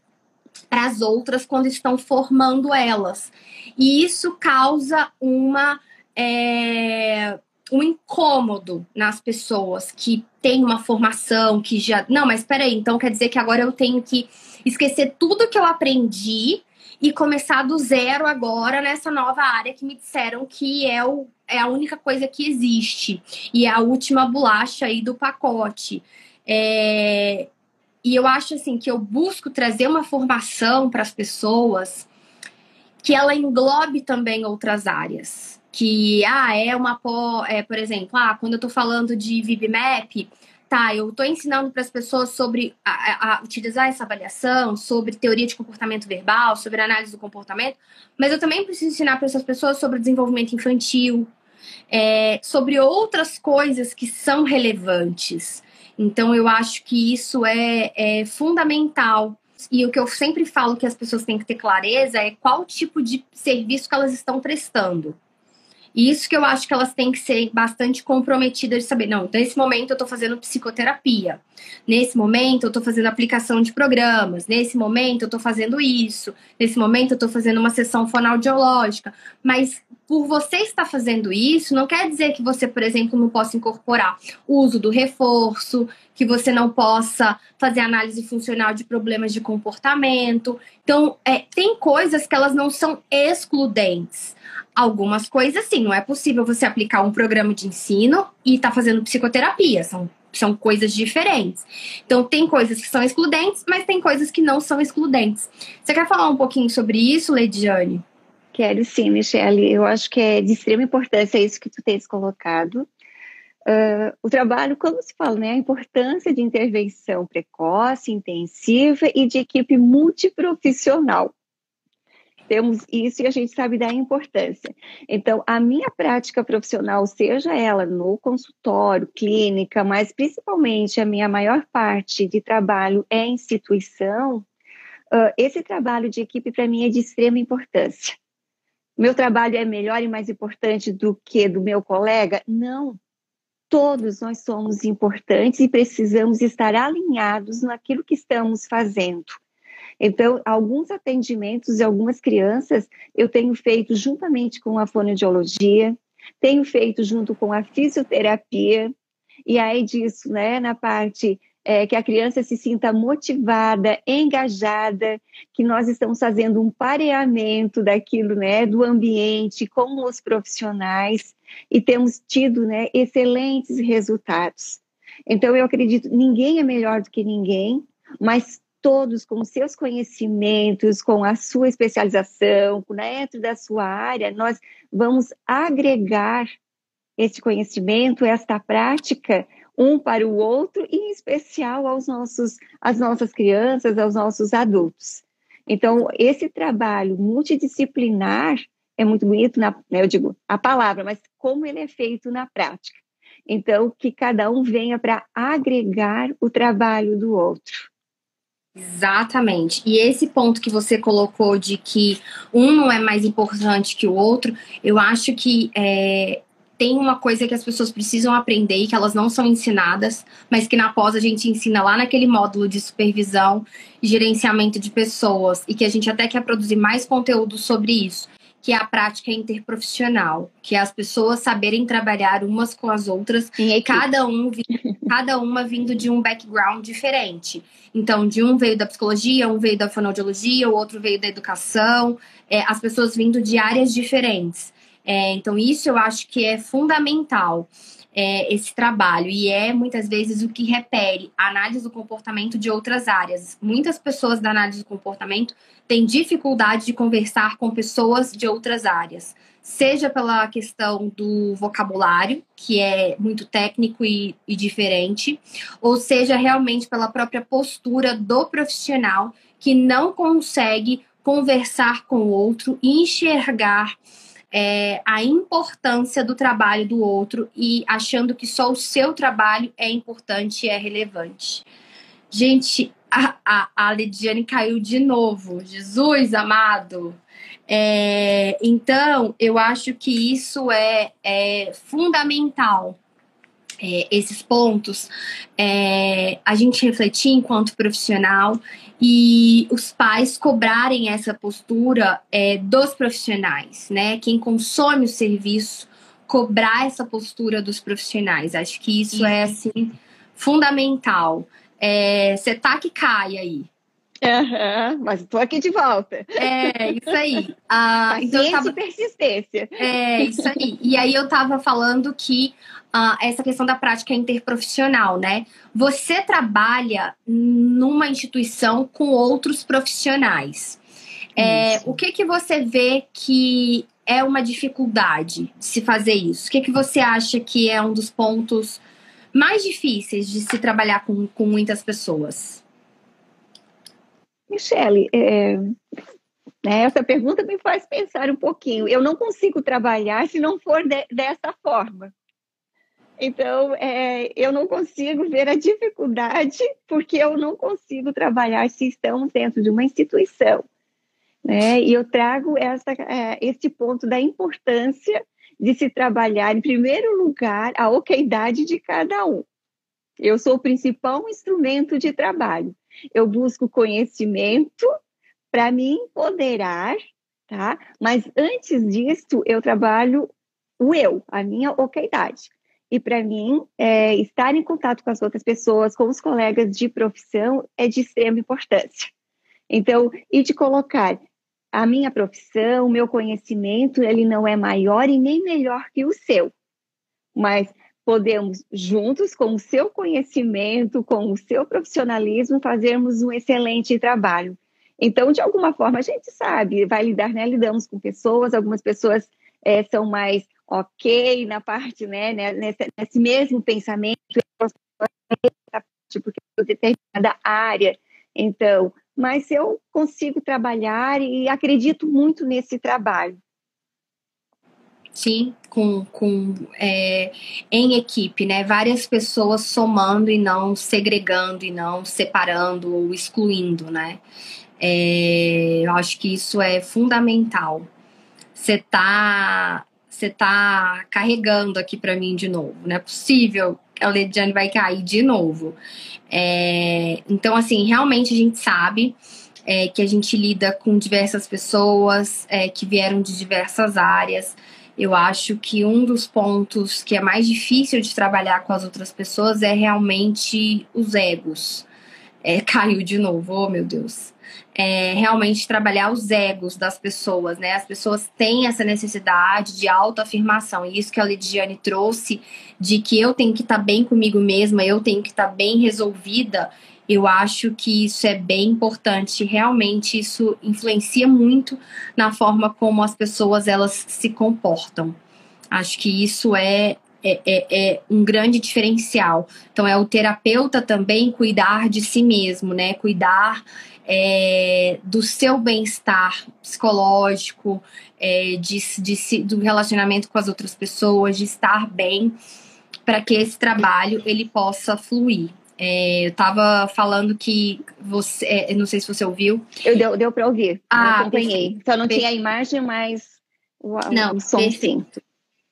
para as outras quando estão formando elas. E isso causa uma é, um incômodo nas pessoas que têm uma formação, que já. Não, mas peraí, então quer dizer que agora eu tenho que esquecer tudo que eu aprendi e começar do zero agora nessa nova área que me disseram que é, o, é a única coisa que existe e é a última bolacha aí do pacote. É, e eu acho assim que eu busco trazer uma formação para as pessoas que ela englobe também outras áreas. Que, ah, é uma, é, por exemplo, ah, quando eu estou falando de VibMap, tá, eu estou ensinando para as pessoas sobre a, a, utilizar essa avaliação, sobre teoria de comportamento verbal, sobre análise do comportamento, mas eu também preciso ensinar para essas pessoas sobre desenvolvimento infantil, é, sobre outras coisas que são relevantes. Então, eu acho que isso é, é fundamental. E o que eu sempre falo que as pessoas têm que ter clareza é qual tipo de serviço que elas estão prestando. E isso que eu acho que elas têm que ser bastante comprometidas de saber. Não, nesse momento eu estou fazendo psicoterapia. Nesse momento eu estou fazendo aplicação de programas. Nesse momento eu estou fazendo isso. Nesse momento eu estou fazendo uma sessão fonoaudiológica. Mas por você estar fazendo isso, não quer dizer que você, por exemplo, não possa incorporar o uso do reforço, que você não possa fazer análise funcional de problemas de comportamento. Então, é, tem coisas que elas não são excludentes. Algumas coisas, sim, não é possível você aplicar um programa de ensino e estar tá fazendo psicoterapia. São, são coisas diferentes. Então, tem coisas que são excludentes, mas tem coisas que não são excludentes. Você quer falar um pouquinho sobre isso, Leidiane? Quero sim, Michelle. Eu acho que é de extrema importância isso que tu tens colocado. Uh, o trabalho, como se fala, né, a importância de intervenção precoce, intensiva e de equipe multiprofissional temos isso e a gente sabe da importância. Então, a minha prática profissional, seja ela no consultório, clínica, mas principalmente a minha maior parte de trabalho é instituição, uh, esse trabalho de equipe para mim é de extrema importância. Meu trabalho é melhor e mais importante do que do meu colega? Não. Todos nós somos importantes e precisamos estar alinhados naquilo que estamos fazendo. Então, alguns atendimentos e algumas crianças eu tenho feito juntamente com a fonoaudiologia, tenho feito junto com a fisioterapia, e aí disso, né, na parte é, que a criança se sinta motivada, engajada, que nós estamos fazendo um pareamento daquilo, né, do ambiente com os profissionais e temos tido, né, excelentes resultados. Então eu acredito, ninguém é melhor do que ninguém, mas todos com seus conhecimentos, com a sua especialização, dentro da sua área, nós vamos agregar esse conhecimento, esta prática, um para o outro, e em especial aos nossos, às nossas crianças, aos nossos adultos. Então, esse trabalho multidisciplinar é muito bonito, na, né, eu digo a palavra, mas como ele é feito na prática. Então, que cada um venha para agregar o trabalho do outro. Exatamente. E esse ponto que você colocou de que um não é mais importante que o outro, eu acho que é, tem uma coisa que as pessoas precisam aprender e que elas não são ensinadas, mas que na pós a gente ensina lá naquele módulo de supervisão e gerenciamento de pessoas, e que a gente até quer produzir mais conteúdo sobre isso, que é a prática interprofissional, que é as pessoas saberem trabalhar umas com as outras, cada, um, cada uma vindo de um background diferente. Então, de um veio da psicologia, um veio da fonoaudiologia, o outro veio da educação, é, as pessoas vindo de áreas diferentes. É, então, isso eu acho que é fundamental é, esse trabalho e é muitas vezes o que repere a análise do comportamento de outras áreas. Muitas pessoas da análise do comportamento têm dificuldade de conversar com pessoas de outras áreas, seja pela questão do vocabulário, que é muito técnico e, e diferente, ou seja realmente pela própria postura do profissional que não consegue conversar com o outro e enxergar é, a importância do trabalho do outro e achando que só o seu trabalho é importante e é relevante. Gente, a, a, a Lidiane caiu de novo. Jesus amado. É, então, eu acho que isso é, é fundamental. É, esses pontos, é, a gente refletir enquanto profissional e os pais cobrarem essa postura é, dos profissionais, né? Quem consome o serviço cobrar essa postura dos profissionais. Acho que isso, é, isso. é assim fundamental. Você é, tá que cai aí. Uhum, mas estou aqui de volta. É, isso aí. Ah, então tava... persistência. É, isso aí. E aí eu estava falando que uh, essa questão da prática interprofissional, né? Você trabalha numa instituição com outros profissionais. É, o que, que você vê que é uma dificuldade de se fazer isso? O que, que você acha que é um dos pontos mais difíceis de se trabalhar com, com muitas pessoas? Michele, é, né, essa pergunta me faz pensar um pouquinho. Eu não consigo trabalhar se não for de, dessa forma. Então, é, eu não consigo ver a dificuldade, porque eu não consigo trabalhar se estamos dentro de uma instituição. Né? E eu trago essa, é, esse ponto da importância de se trabalhar, em primeiro lugar, a oquidade de cada um. Eu sou o principal instrumento de trabalho. Eu busco conhecimento para me empoderar, tá? Mas antes disso, eu trabalho o eu, a minha oquidade. E para mim, é, estar em contato com as outras pessoas, com os colegas de profissão, é de extrema importância. Então, e de colocar a minha profissão, o meu conhecimento, ele não é maior e nem melhor que o seu, mas podemos juntos, com o seu conhecimento, com o seu profissionalismo, fazermos um excelente trabalho. Então, de alguma forma, a gente sabe, vai lidar, né? Lidamos com pessoas, algumas pessoas é, são mais ok na parte, né, né, nesse, nesse mesmo pensamento, porque determinada área. Então, mas eu consigo trabalhar e acredito muito nesse trabalho. Sim, com, com é, em equipe, né? Várias pessoas somando e não segregando e não separando ou excluindo, né? É, eu acho que isso é fundamental. Você tá você tá carregando aqui para mim de novo. Não é possível que a Lediane vai cair de novo. É, então, assim, realmente a gente sabe é, que a gente lida com diversas pessoas é, que vieram de diversas áreas. Eu acho que um dos pontos que é mais difícil de trabalhar com as outras pessoas é realmente os egos. É, caiu de novo, oh meu Deus é, realmente trabalhar os egos das pessoas, né? As pessoas têm essa necessidade de autoafirmação. E isso que a Lidiane trouxe, de que eu tenho que estar tá bem comigo mesma, eu tenho que estar tá bem resolvida, eu acho que isso é bem importante. Realmente isso influencia muito na forma como as pessoas elas se comportam. Acho que isso é é, é, é, um grande diferencial. Então, é o terapeuta também cuidar de si mesmo, né? Cuidar é, do seu bem-estar psicológico, é, de, de, do relacionamento com as outras pessoas, de estar bem, para que esse trabalho ele possa fluir. É, eu estava falando que você, é, não sei se você ouviu. Eu deu, deu para ouvir. Ah, eu acompanhei. Então não tinha a imagem, mas o, não, o som sim.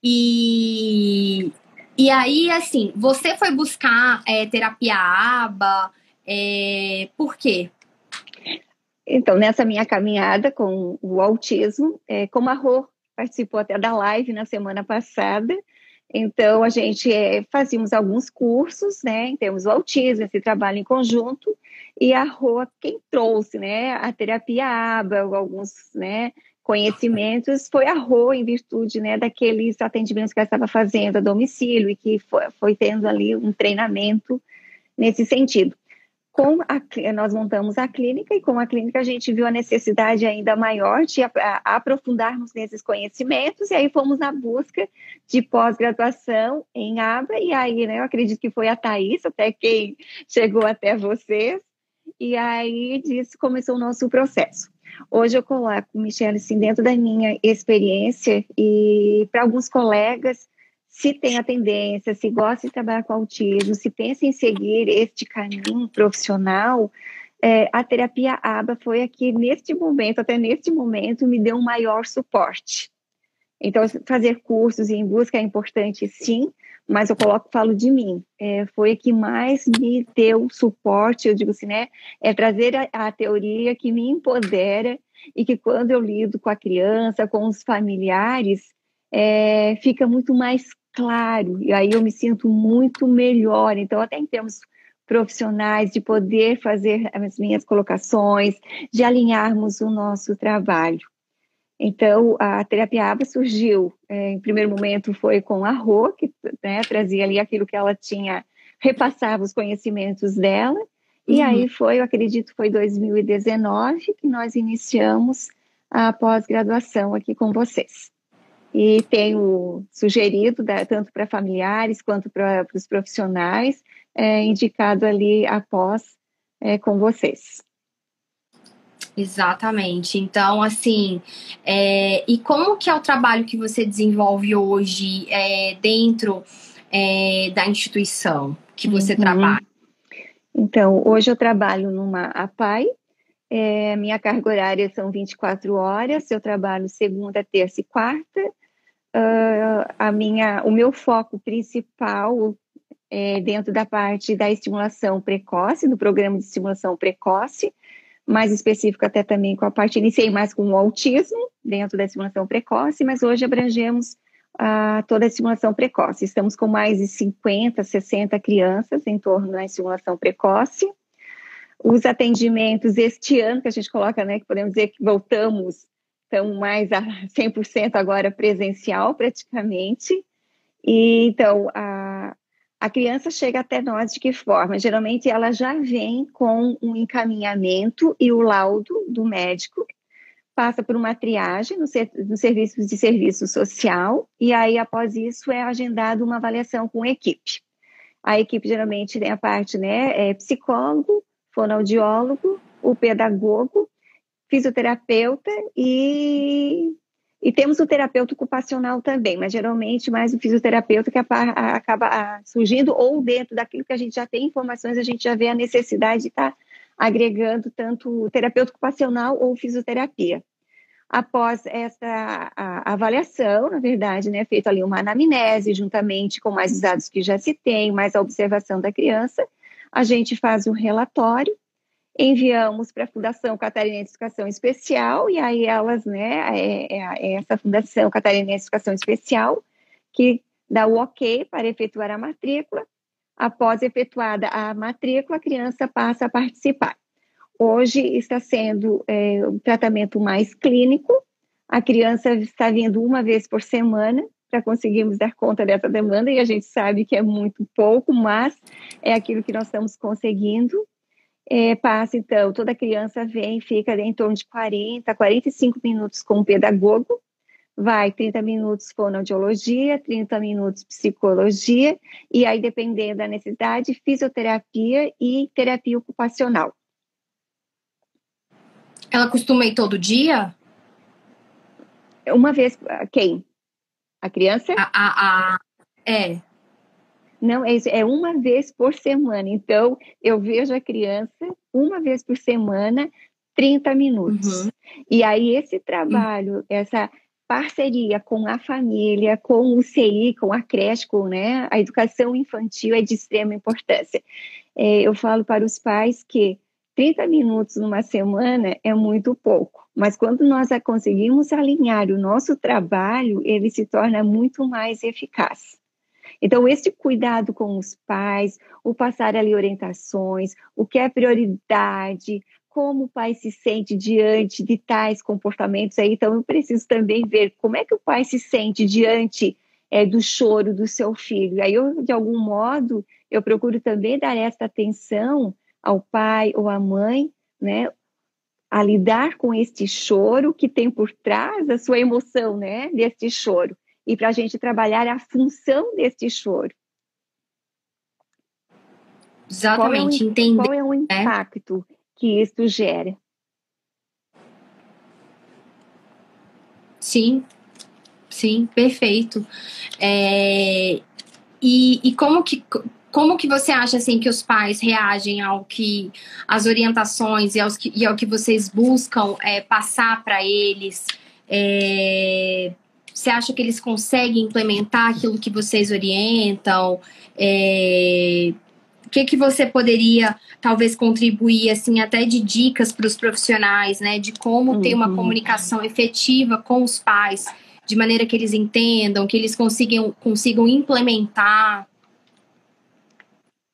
E e aí, assim, você foi buscar é, terapia ABA, é, por quê? Então, nessa minha caminhada com o autismo, é, como a Rô participou até da live na semana passada, então a gente é, fazíamos alguns cursos, né, em termos do autismo, esse trabalho em conjunto, e a Rô quem trouxe, né, a terapia ABA, alguns, né, conhecimentos, foi a Rô em virtude, né, daqueles atendimentos que ela estava fazendo a domicílio e que foi, foi tendo ali um treinamento nesse sentido com a, nós montamos a clínica e com a clínica a gente viu a necessidade ainda maior de a, a, aprofundarmos nesses conhecimentos e aí fomos na busca de pós-graduação em ABA e aí, né, eu acredito que foi a Thaís, até quem chegou até vocês, e aí disso começou o nosso processo. Hoje eu coloco, Michelle, assim, dentro da minha experiência e para alguns colegas se tem a tendência, se gosta de trabalhar com autismo, se pensa em seguir este caminho profissional, é, a terapia ABA foi aqui, neste momento, até neste momento, me deu um maior suporte. Então, fazer cursos em busca é importante, sim, mas eu coloco, falo de mim. É, foi que mais me deu suporte, eu digo assim, né? É trazer a, a teoria que me empodera e que quando eu lido com a criança, com os familiares, é, fica muito mais claro, e aí eu me sinto muito melhor. Então, até em termos profissionais, de poder fazer as minhas colocações, de alinharmos o nosso trabalho. Então, a terapia ABA surgiu, é, em primeiro momento foi com a Rô, que né, trazia ali aquilo que ela tinha, repassava os conhecimentos dela, e uhum. aí foi, eu acredito, foi 2019 que nós iniciamos a pós-graduação aqui com vocês e tenho sugerido, né, tanto para familiares quanto para os profissionais, é, indicado ali após é, com vocês. Exatamente. Então, assim, é, e como que é o trabalho que você desenvolve hoje é, dentro é, da instituição que você uhum. trabalha? Então, hoje eu trabalho numa APAI, é, minha carga horária são 24 horas, eu trabalho segunda, terça e quarta, uh, a minha, o meu foco principal é dentro da parte da estimulação precoce, do programa de estimulação precoce, mais específico até também com a parte, iniciei mais com o autismo, dentro da estimulação precoce, mas hoje abrangemos toda a estimulação precoce. Estamos com mais de 50, 60 crianças em torno da estimulação precoce. Os atendimentos este ano, que a gente coloca, né, que podemos dizer que voltamos estamos mais a 100% agora presencial, praticamente. E, então, a, a criança chega até nós de que forma? Geralmente ela já vem com um encaminhamento e o laudo do médico, passa por uma triagem no, ser, no serviço de serviço social, e aí, após isso, é agendada uma avaliação com a equipe. A equipe geralmente tem a parte, né, é psicólogo, fonoaudiólogo, o pedagogo fisioterapeuta e, e temos o terapeuta ocupacional também, mas geralmente mais o fisioterapeuta que acaba surgindo ou dentro daquilo que a gente já tem informações, a gente já vê a necessidade de estar tá agregando tanto o terapeuta ocupacional ou fisioterapia. Após essa avaliação, na verdade, né, feito ali uma anamnese, juntamente com mais os dados que já se tem, mais a observação da criança, a gente faz um relatório enviamos para a Fundação Catarinense de Educação Especial, e aí elas, né, é, é, é essa Fundação Catarinense de Educação Especial, que dá o ok para efetuar a matrícula. Após efetuada a matrícula, a criança passa a participar. Hoje está sendo é, um tratamento mais clínico, a criança está vindo uma vez por semana para conseguirmos dar conta dessa demanda, e a gente sabe que é muito pouco, mas é aquilo que nós estamos conseguindo é, passa, então, toda criança vem, fica em torno de 40, 45 minutos com o pedagogo, vai 30 minutos fonoaudiologia, 30 minutos psicologia, e aí, dependendo da necessidade, fisioterapia e terapia ocupacional. Ela costuma ir todo dia? Uma vez, quem? A criança? A, a, a é. Não, é isso, é uma vez por semana. Então, eu vejo a criança uma vez por semana, 30 minutos. Uhum. E aí, esse trabalho, uhum. essa parceria com a família, com o CI, com a creche, com né, a educação infantil é de extrema importância. É, eu falo para os pais que 30 minutos numa semana é muito pouco, mas quando nós conseguimos alinhar o nosso trabalho, ele se torna muito mais eficaz. Então, esse cuidado com os pais, o passar ali orientações, o que é prioridade, como o pai se sente diante de tais comportamentos aí. Então, eu preciso também ver como é que o pai se sente diante é, do choro do seu filho. Aí, eu, de algum modo, eu procuro também dar esta atenção ao pai ou à mãe, né, a lidar com este choro que tem por trás a sua emoção, né, deste choro, e para a gente trabalhar a função deste choro. Exatamente, qual é o, entender. Qual é o impacto que isso gera? Sim, sim, perfeito. É, e, e como que como que você acha assim que os pais reagem ao que as orientações e, aos que, e ao que vocês buscam é, passar para eles? É, você acha que eles conseguem implementar aquilo que vocês orientam? É, o que, que você poderia talvez contribuir assim até de dicas para os profissionais, né? De como uhum. ter uma uhum. comunicação efetiva com os pais, de maneira que eles entendam, que eles consigam, consigam implementar.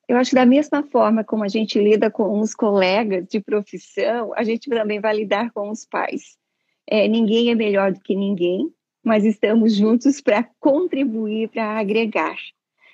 Eu acho que da mesma forma como a gente lida com os colegas de profissão, a gente também vai lidar com os pais. É, ninguém é melhor do que ninguém, mas estamos juntos para contribuir, para agregar.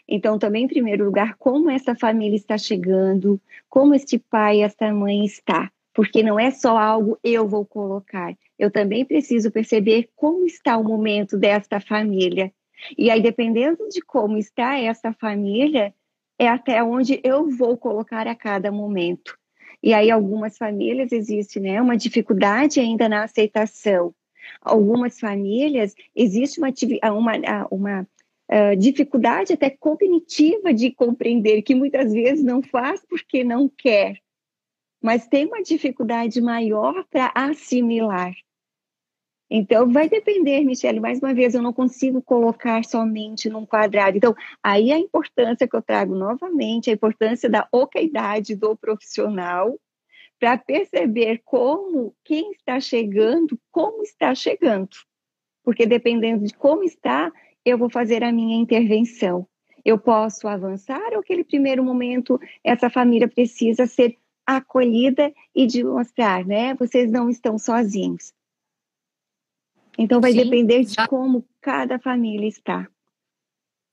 Então, também, em primeiro lugar, como essa família está chegando, como este pai, esta mãe está, porque não é só algo eu vou colocar, eu também preciso perceber como está o momento desta família. E aí, dependendo de como está essa família, é até onde eu vou colocar a cada momento. E aí, algumas famílias existe né, uma dificuldade ainda na aceitação. Algumas famílias existe uma, uma, uma uh, dificuldade até cognitiva de compreender, que muitas vezes não faz porque não quer, mas tem uma dificuldade maior para assimilar. Então, vai depender, Michele, mais uma vez, eu não consigo colocar somente num quadrado. Então, aí a importância que eu trago novamente, a importância da ocaidade do profissional, para perceber como quem está chegando, como está chegando. Porque dependendo de como está, eu vou fazer a minha intervenção. Eu posso avançar ou aquele primeiro momento essa família precisa ser acolhida e de mostrar, né? Vocês não estão sozinhos. Então vai Sim, depender de como cada família está.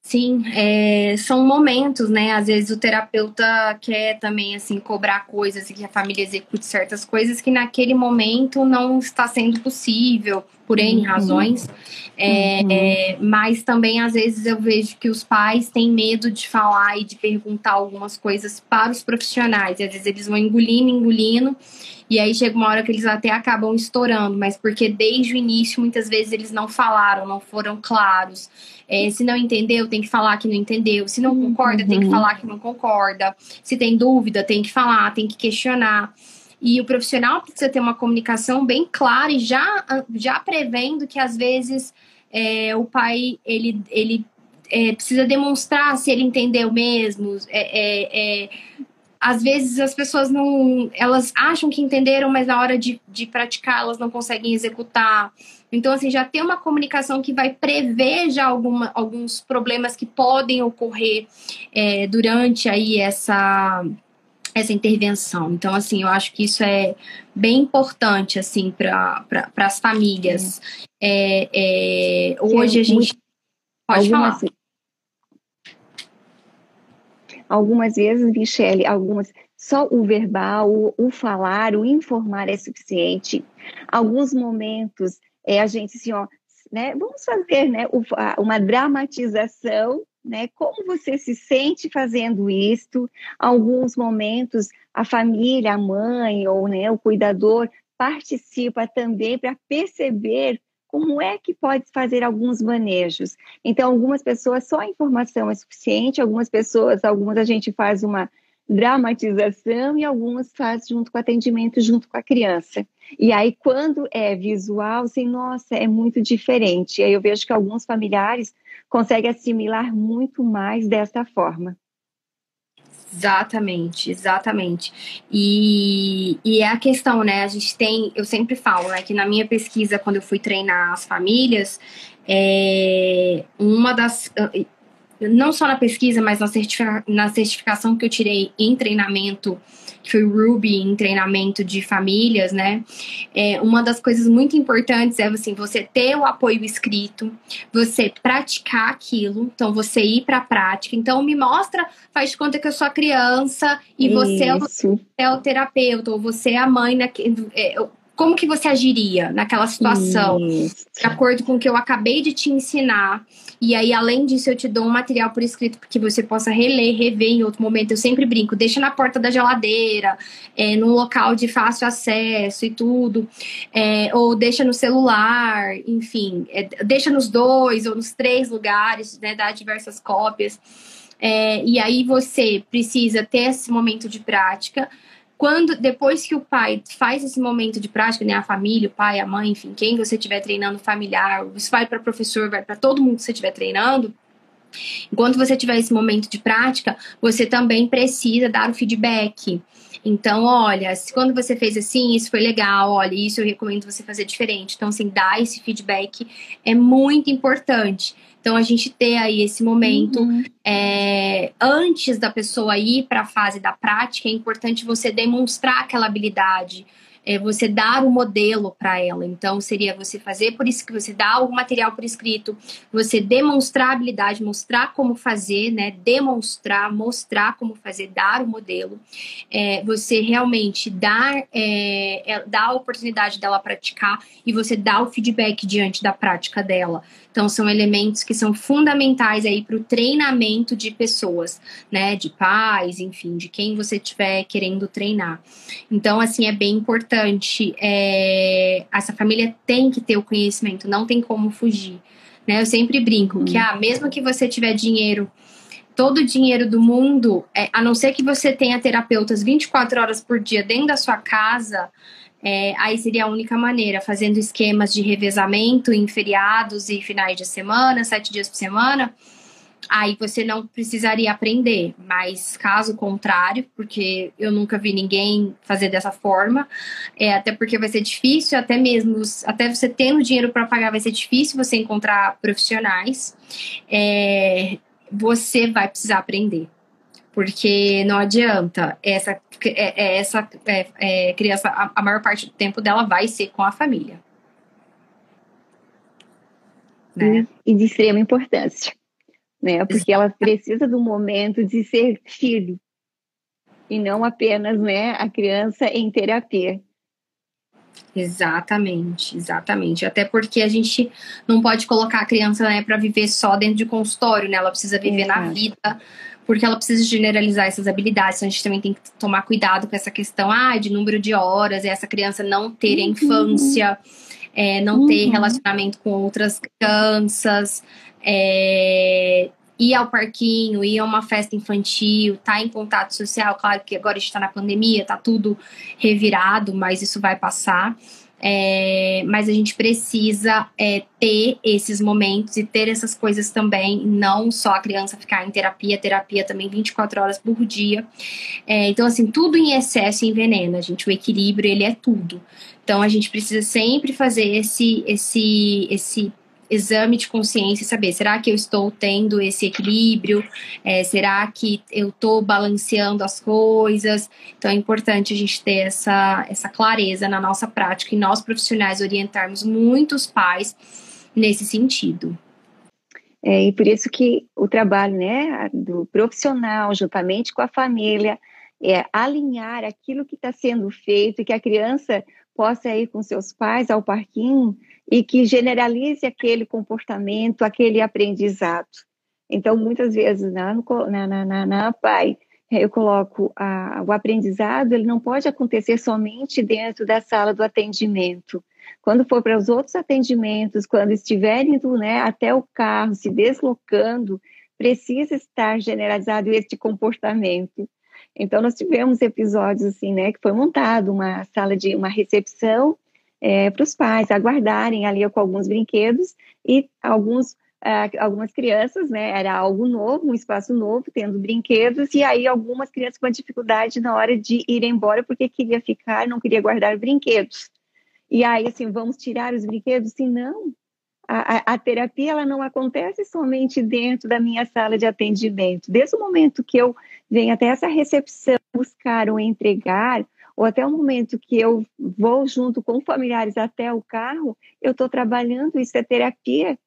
Sim, é, são momentos, né? Às vezes o terapeuta quer também, assim, cobrar coisas e que a família execute certas coisas que naquele momento não está sendo possível, por N uhum. razões. É, uhum. é, mas também, às vezes, eu vejo que os pais têm medo de falar e de perguntar algumas coisas para os profissionais. E às vezes eles vão engolindo, engolindo e aí chega uma hora que eles até acabam estourando, mas porque desde o início muitas vezes eles não falaram, não foram claros. É, se não entendeu, tem que falar que não entendeu. Se não concorda, uhum. tem que uhum. falar que não concorda. Se tem dúvida, tem que falar, tem que questionar. E o profissional precisa ter uma comunicação bem clara e já, já prevendo que às vezes é, o pai ele, ele é, precisa demonstrar se ele entendeu mesmo. É, é, é às vezes as pessoas não. Elas acham que entenderam, mas na hora de, de praticar elas não conseguem executar. Então, assim, já tem uma comunicação que vai prever já alguma, alguns problemas que podem ocorrer é, durante aí essa, essa intervenção. Então, assim, eu acho que isso é bem importante, assim, para pra, as famílias. É, é, hoje a gente. Pode algumas, falar Algumas vezes, Michele, algumas só o verbal, o, o, falar, o informar é suficiente. Alguns momentos é a gente assim, ó, né, vamos fazer, né, uma dramatização, né, como você se sente fazendo isto. Alguns momentos a família, a mãe ou né, o cuidador participa também para perceber como é que pode fazer alguns manejos? Então, algumas pessoas só a informação é suficiente, algumas pessoas, algumas a gente faz uma dramatização e algumas faz junto com atendimento, junto com a criança. E aí, quando é visual, assim, nossa, é muito diferente. E aí eu vejo que alguns familiares conseguem assimilar muito mais dessa forma. Exatamente, exatamente. E, e é a questão, né? A gente tem, eu sempre falo, né, que na minha pesquisa, quando eu fui treinar as famílias, é, uma das. Não só na pesquisa, mas na, certifica, na certificação que eu tirei em treinamento que foi o Ruby em treinamento de famílias, né? É, uma das coisas muito importantes é assim, você ter o apoio escrito, você praticar aquilo, então você ir para a prática. Então me mostra, faz de conta que eu sou a criança e você é o, é o, terapeuta, ou você é a mãe, né? Como que você agiria naquela situação? Isso. De acordo com o que eu acabei de te ensinar. E aí, além disso, eu te dou um material por escrito que você possa reler, rever em outro momento. Eu sempre brinco, deixa na porta da geladeira, é, num local de fácil acesso e tudo. É, ou deixa no celular, enfim. É, deixa nos dois ou nos três lugares, né? Dá diversas cópias. É, e aí você precisa ter esse momento de prática quando depois que o pai faz esse momento de prática, né, a família, o pai, a mãe, enfim, quem você estiver treinando familiar, isso vai para professor, vai para todo mundo que você estiver treinando. Enquanto você tiver esse momento de prática, você também precisa dar o feedback. Então, olha, quando você fez assim, isso foi legal, olha, isso eu recomendo você fazer diferente. Então, assim, dar esse feedback é muito importante. Então, a gente ter aí esse momento uhum. é, antes da pessoa ir para a fase da prática, é importante você demonstrar aquela habilidade é você dar o um modelo para ela. Então, seria você fazer por isso que você dá o material por escrito, você demonstrar a habilidade, mostrar como fazer, né? Demonstrar, mostrar como fazer, dar o modelo. É, você realmente dar, é, é, dar a oportunidade dela praticar e você dá o feedback diante da prática dela. Então, são elementos que são fundamentais aí para o treinamento de pessoas, né? De pais, enfim, de quem você estiver querendo treinar. Então, assim, é bem importante. É, essa família tem que ter o conhecimento, não tem como fugir. Né? Eu sempre brinco que, ah, mesmo que você tiver dinheiro todo o dinheiro do mundo, é, a não ser que você tenha terapeutas 24 horas por dia dentro da sua casa, é, aí seria a única maneira, fazendo esquemas de revezamento em feriados e finais de semana, sete dias por semana. Aí você não precisaria aprender, mas caso contrário, porque eu nunca vi ninguém fazer dessa forma, é, até porque vai ser difícil, até mesmo, até você tendo dinheiro para pagar, vai ser difícil você encontrar profissionais. É, você vai precisar aprender porque não adianta essa é, é, essa é, é, criança a, a, maior parte do tempo dela vai ser com a família né? e de extrema importância né porque ela precisa do momento de ser filho e não apenas né a criança em terapia Exatamente, exatamente. Até porque a gente não pode colocar a criança né, para viver só dentro de consultório, né? Ela precisa viver Exato. na vida porque ela precisa generalizar essas habilidades. Então, a gente também tem que tomar cuidado com essa questão ah, de número de horas, e essa criança não ter uhum. infância, é, não uhum. ter relacionamento com outras crianças, é, ir ao parquinho, ir a uma festa infantil, estar tá em contato social. Claro que agora a gente está na pandemia, está tudo revirado, mas isso vai passar. É, mas a gente precisa é, ter esses momentos e ter essas coisas também, não só a criança ficar em terapia, terapia também 24 horas por dia. É, então, assim, tudo em excesso envenena, gente. O equilíbrio, ele é tudo. Então, a gente precisa sempre fazer esse, esse, esse exame de consciência e saber, será que eu estou tendo esse equilíbrio? É, será que eu estou balanceando as coisas? Então é importante a gente ter essa, essa clareza na nossa prática e nós profissionais orientarmos muitos pais nesse sentido. É, e por isso que o trabalho né, do profissional, juntamente com a família, é alinhar aquilo que está sendo feito que a criança possa ir com seus pais ao parquinho e que generalize aquele comportamento, aquele aprendizado. Então, muitas vezes, na, na, na, na pai, eu coloco a, o aprendizado, ele não pode acontecer somente dentro da sala do atendimento. Quando for para os outros atendimentos, quando estiverem indo né, até o carro, se deslocando, precisa estar generalizado este comportamento. Então, nós tivemos episódios assim, né, que foi montado uma sala de uma recepção é, para os pais aguardarem ali com alguns brinquedos e alguns algumas crianças, né, era algo novo, um espaço novo, tendo brinquedos, e aí algumas crianças com dificuldade na hora de ir embora porque queria ficar, não queria guardar brinquedos. E aí, assim, vamos tirar os brinquedos? Sim, não. A, a, a, terapia ela não acontece somente dentro da minha sala de atendimento. Desde o momento que eu venho até essa recepção buscar ou entregar, ou até o momento que eu vou junto com familiares até o carro, eu estou trabalhando isso é terapia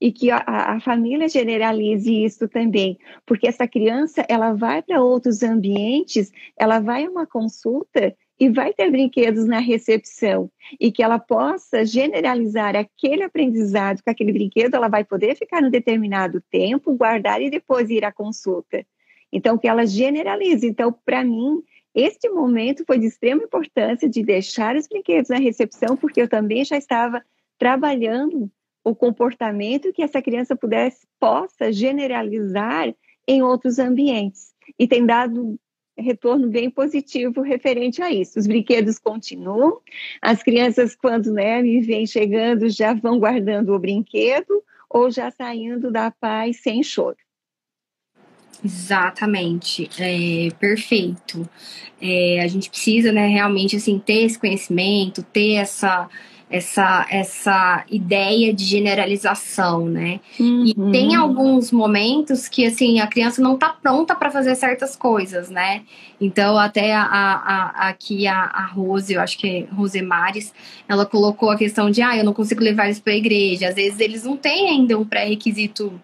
e que a, a, família generalize isso também, porque essa criança ela vai para outros ambientes, ela vai a uma consulta e vai ter brinquedos na recepção e que ela possa generalizar aquele aprendizado com aquele brinquedo, ela vai poder ficar um determinado tempo, guardar e depois ir à consulta. Então que ela generalize. Então para mim este momento foi de extrema importância de deixar os brinquedos na recepção, porque eu também já estava trabalhando o comportamento que essa criança pudesse possa generalizar em outros ambientes e tem dado retorno bem positivo referente a isso. Os brinquedos continuam, as crianças quando né, me vêm chegando já vão guardando o brinquedo ou já saindo da paz sem choro. Exatamente, é, perfeito. É, a gente precisa, né, realmente, assim, ter esse conhecimento, ter essa, essa, essa ideia de generalização, né? Uhum. E tem alguns momentos que, assim, a criança não está pronta para fazer certas coisas, né? Então, até a, a, aqui a, a Rose, eu acho que é Rosemares, ela colocou a questão de, ah, eu não consigo levar eles para a igreja. Às vezes eles não têm ainda um pré-requisito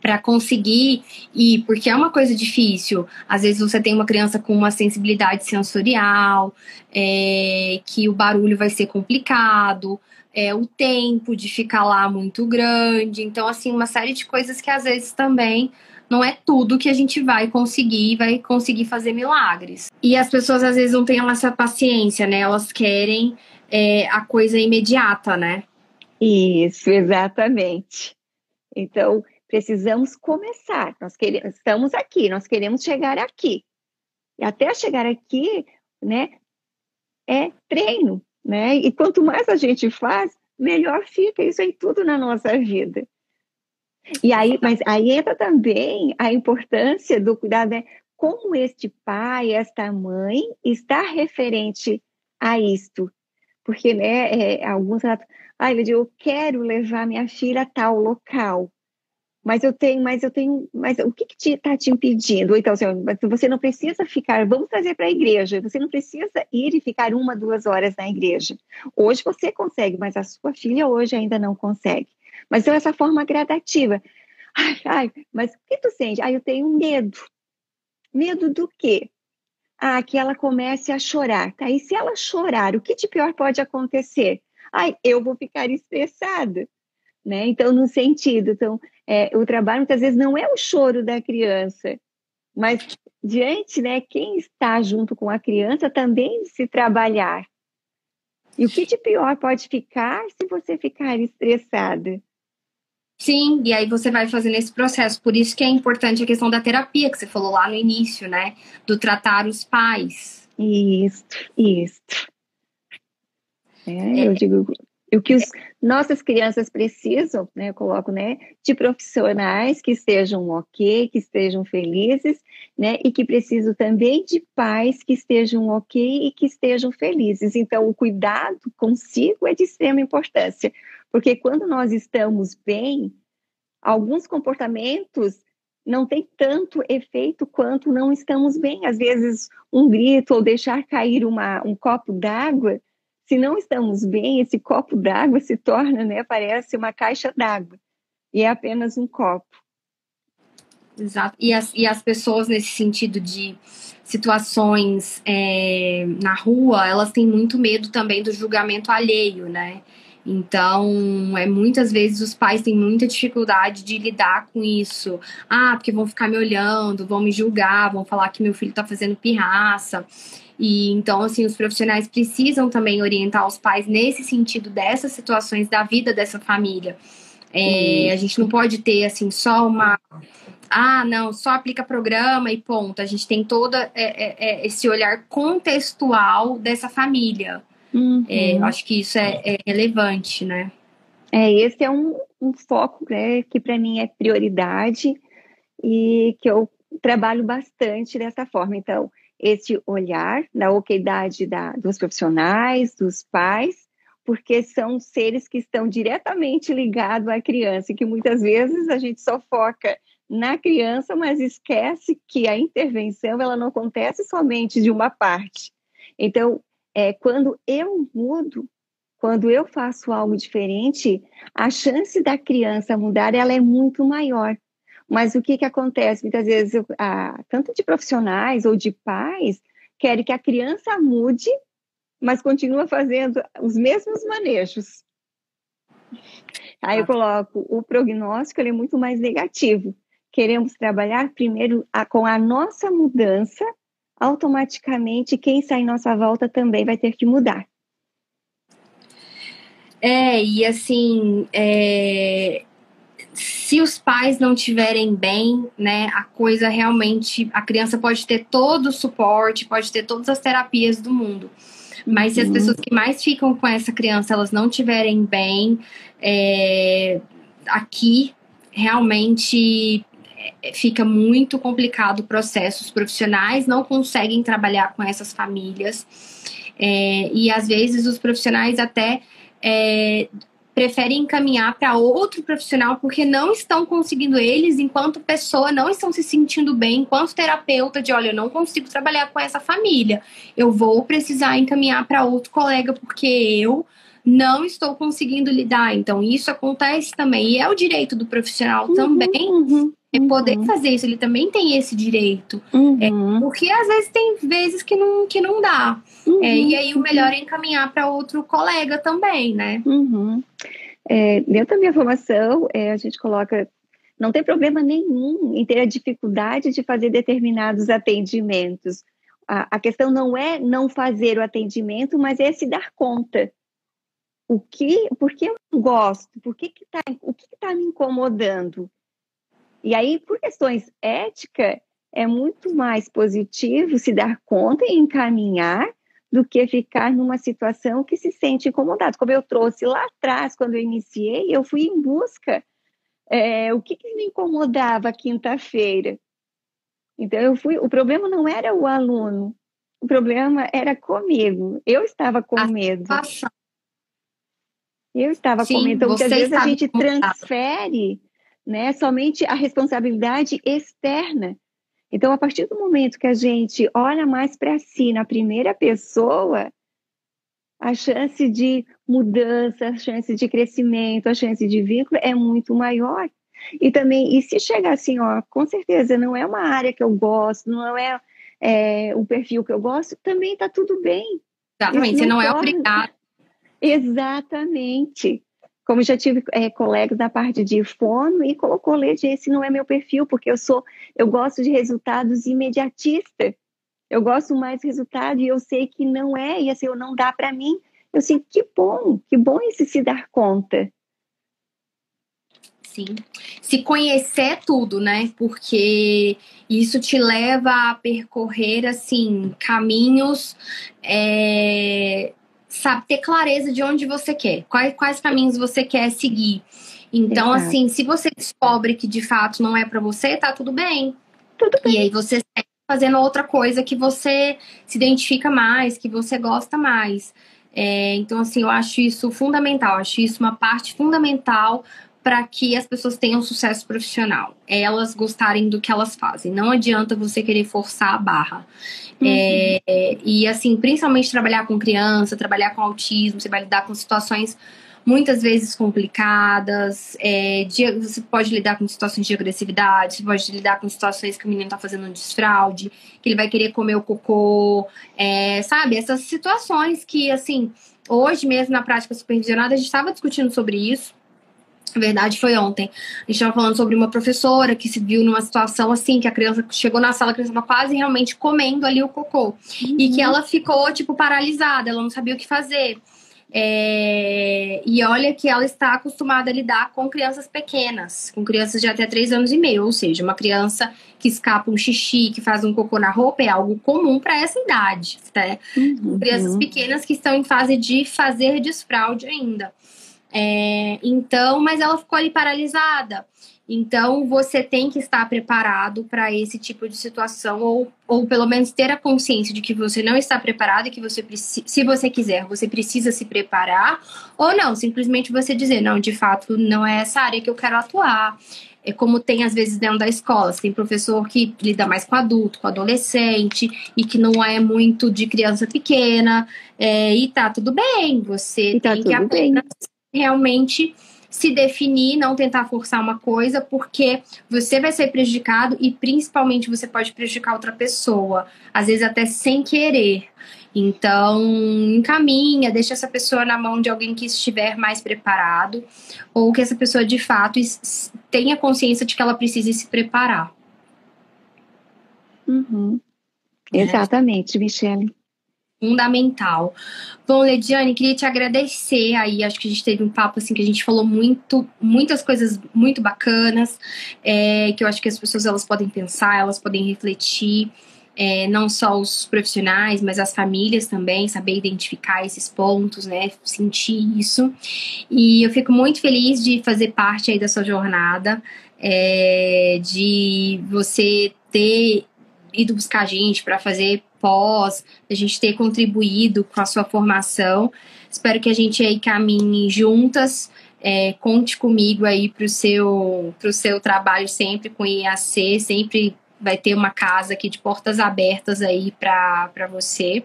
para conseguir ir, porque é uma coisa difícil. Às vezes você tem uma criança com uma sensibilidade sensorial, é, que o barulho vai ser complicado, é, o tempo de ficar lá muito grande. Então, assim, uma série de coisas que às vezes também não é tudo que a gente vai conseguir, vai conseguir fazer milagres. E as pessoas às vezes não têm essa paciência, né? Elas querem é, a coisa imediata, né? Isso, exatamente. Então, precisamos começar. Nós queremos, estamos aqui, nós queremos chegar aqui. E até chegar aqui, né, é treino, né? E quanto mais a gente faz, melhor fica. Isso em tudo na nossa vida. E aí, mas aí entra também a importância do cuidado, né? Como este pai, esta mãe está referente a isto. Porque, né, é, alguns relatos, ah, eu digo, eu quero levar minha filha a tal local mas eu tenho, mas eu tenho, mas o que está te, te, impedindo? Ou então, assim, você não precisa ficar, vamos trazer para a igreja, você não precisa ir e ficar uma, duas horas na igreja. Hoje você consegue, mas a sua filha hoje ainda não consegue. Mas então, essa forma gradativa. Ai, ai, mas o que tu sente? Ah, eu tenho medo. Medo do quê? Ah, que ela comece a chorar. Tá? E se ela chorar, o que de pior pode acontecer? Ai, eu vou ficar estressada. Né? Então, no sentido, então, é, o trabalho muitas vezes não é o choro da criança, mas diante, né, quem está junto com a criança também se trabalhar. E o que de pior pode ficar se você ficar estressada? Sim, e aí você vai fazendo esse processo. Por isso que é importante a questão da terapia, que você falou lá no início, né? Do tratar os pais. Isso, isso. É, eu digo, o que os, nossas crianças precisam, né, eu coloco, né, de profissionais que estejam ok, que estejam felizes, né, e que precisam também de pais que estejam ok e que estejam felizes. Então, o cuidado consigo é de extrema importância, porque quando nós estamos bem, alguns comportamentos não tem tanto efeito quanto não estamos bem. Às vezes, um grito ou deixar cair uma, um copo d'água se não estamos bem, esse copo d'água se torna, né, parece uma caixa d'água e é apenas um copo. Exato. E as, e as pessoas, nesse sentido de situações é, na rua, elas têm muito medo também do julgamento alheio, né? Então, é muitas vezes os pais têm muita dificuldade de lidar com isso. Ah, porque vão ficar me olhando, vão me julgar, vão falar que meu filho está fazendo pirraça. E então, assim, os profissionais precisam também orientar os pais nesse sentido dessas situações da vida dessa família. É, a gente não pode ter, assim, só uma. Ah, não, só aplica programa e ponto. A gente tem todo é, é, é, esse olhar contextual dessa família. Uhum. É, eu acho que isso é, é relevante, né? É, esse é um, um foco né, que para mim é prioridade e que eu trabalho bastante dessa forma. Então, esse olhar da oquidade da, dos profissionais, dos pais, porque são seres que estão diretamente ligados à criança e que muitas vezes a gente só foca na criança, mas esquece que a intervenção ela não acontece somente de uma parte. Então, é, quando eu mudo, quando eu faço algo diferente, a chance da criança mudar ela é muito maior. Mas o que, que acontece? Muitas vezes, ah, tanto de profissionais ou de pais, querem que a criança mude, mas continua fazendo os mesmos manejos. Aí eu coloco, o prognóstico ele é muito mais negativo. Queremos trabalhar primeiro a, com a nossa mudança, automaticamente quem está em nossa volta também vai ter que mudar. É, e assim, é, se os pais não tiverem bem, né, a coisa realmente, a criança pode ter todo o suporte, pode ter todas as terapias do mundo. Mas se as uhum. pessoas que mais ficam com essa criança, elas não tiverem bem, é, aqui realmente é, fica muito complicado o processo. Os profissionais não conseguem trabalhar com essas famílias. É, e às vezes os profissionais até é, preferem encaminhar para outro profissional porque não estão conseguindo eles, enquanto pessoa, não estão se sentindo bem, enquanto terapeuta, de olha, eu não consigo trabalhar com essa família, eu vou precisar encaminhar para outro colega porque eu não estou conseguindo lidar. Então, isso acontece também. E é o direito do profissional uhum, também uhum, é poder uhum. fazer isso. Ele também tem esse direito. É, uhum. porque às vezes tem vezes que não, que não dá. É, e aí o melhor é encaminhar para outro colega também, né? É, dentro da minha formação, é, a gente coloca. Não tem problema nenhum em ter a dificuldade de fazer determinados atendimentos. A, a questão não é não fazer o atendimento, mas é se dar conta o que, por que eu não gosto, por que que tá, o que está me incomodando. E aí, por questões éticas, é muito mais positivo se dar conta e encaminhar do que ficar numa situação que se sente incomodado. Como eu trouxe lá atrás, quando eu iniciei, eu fui em busca. É, o que, que me incomodava quinta-feira? Então, eu fui. O problema não era o aluno, o problema era comigo. Eu estava com a medo. Situação. Eu estava Sim, com medo. Então, muitas vezes a gente transfere né, somente a responsabilidade externa. Então, a partir do momento que a gente olha mais para si na primeira pessoa, a chance de mudança, a chance de crescimento, a chance de vínculo é muito maior. E também, e se chegar assim, ó, com certeza não é uma área que eu gosto, não é, é o perfil que eu gosto, também está tudo bem. Exatamente, você não, não é obrigado Exatamente. Como já tive é, colegas da parte de fono e colocou leite, esse não é meu perfil, porque eu sou, eu gosto de resultados imediatistas. Eu gosto mais de resultado e eu sei que não é, e assim, não dá para mim. Eu sei que bom, que bom esse se dar conta. Sim. Se conhecer tudo, né? Porque isso te lva a percorrer, assim, caminhos é, sabe, ter clareza de onde você quer, quais, quais caminhos você quer seguir. Então, Exato. assim, se você descobre que de fato não é para você, tá tudo bem. Tudo bem. E aí você segue fazendo outra coisa que você se identifica mais, que você gosta mais. É, então, assim, eu acho isso fundamental, acho isso uma parte fundamental para que as pessoas tenham sucesso profissional. Elas gostarem do que elas fazem. Não adianta você querer forçar a barra. Uhum. É, e assim, principalmente trabalhar com criança, trabalhar com autismo, você vai lidar com situações muitas vezes complicadas. É, de, você pode lidar com situações de agressividade, você pode lidar com situações que o menino está fazendo um desfraude, que ele vai querer comer o cocô, é, sabe? Essas situações que, assim, hoje mesmo na prática supervisionada, a gente estava discutindo sobre isso. Na verdade, foi ontem. A gente estava falando sobre uma professora que se viu numa situação assim, que a criança chegou na sala, a criança estava quase realmente comendo ali o cocô. Uhum. E que ela ficou, tipo, paralisada, ela não sabia o que fazer. É... E olha que ela está acostumada a lidar com crianças pequenas, com crianças de até 3 anos e meio, ou seja, uma criança que escapa um xixi, que faz um cocô na roupa, é algo comum para essa idade. Tá? Uhum. Crianças pequenas que estão em fase de fazer desfraude ainda. É, então, mas ela ficou ali paralisada. Então, você tem que estar preparado para esse tipo de situação, ou, ou pelo menos ter a consciência de que você não está preparado e que você, se você quiser, você precisa se preparar, ou não, simplesmente você dizer, não, de fato, não é essa área que eu quero atuar. É como tem às vezes dentro da escola, tem professor que lida mais com adulto, com adolescente, e que não é muito de criança pequena, é, e tá tudo bem, você e tá tem tá que apenas bem. Realmente se definir, não tentar forçar uma coisa, porque você vai ser prejudicado e principalmente você pode prejudicar outra pessoa, às vezes até sem querer. Então, encaminha, deixa essa pessoa na mão de alguém que estiver mais preparado, ou que essa pessoa de fato tenha consciência de que ela precisa se preparar. Uhum. Exatamente, Michele fundamental. Bom, Lediane, queria te agradecer aí, acho que a gente teve um papo assim que a gente falou muito, muitas coisas muito bacanas, é, que eu acho que as pessoas elas podem pensar, elas podem refletir, é, não só os profissionais, mas as famílias também, saber identificar esses pontos, né, sentir isso. E eu fico muito feliz de fazer parte aí da sua jornada, é, de você ter ido buscar a gente para fazer pós, a gente ter contribuído com a sua formação. Espero que a gente aí caminhe juntas. É, conte comigo aí para o seu, pro seu trabalho sempre com IAC, sempre vai ter uma casa aqui de portas abertas aí para você.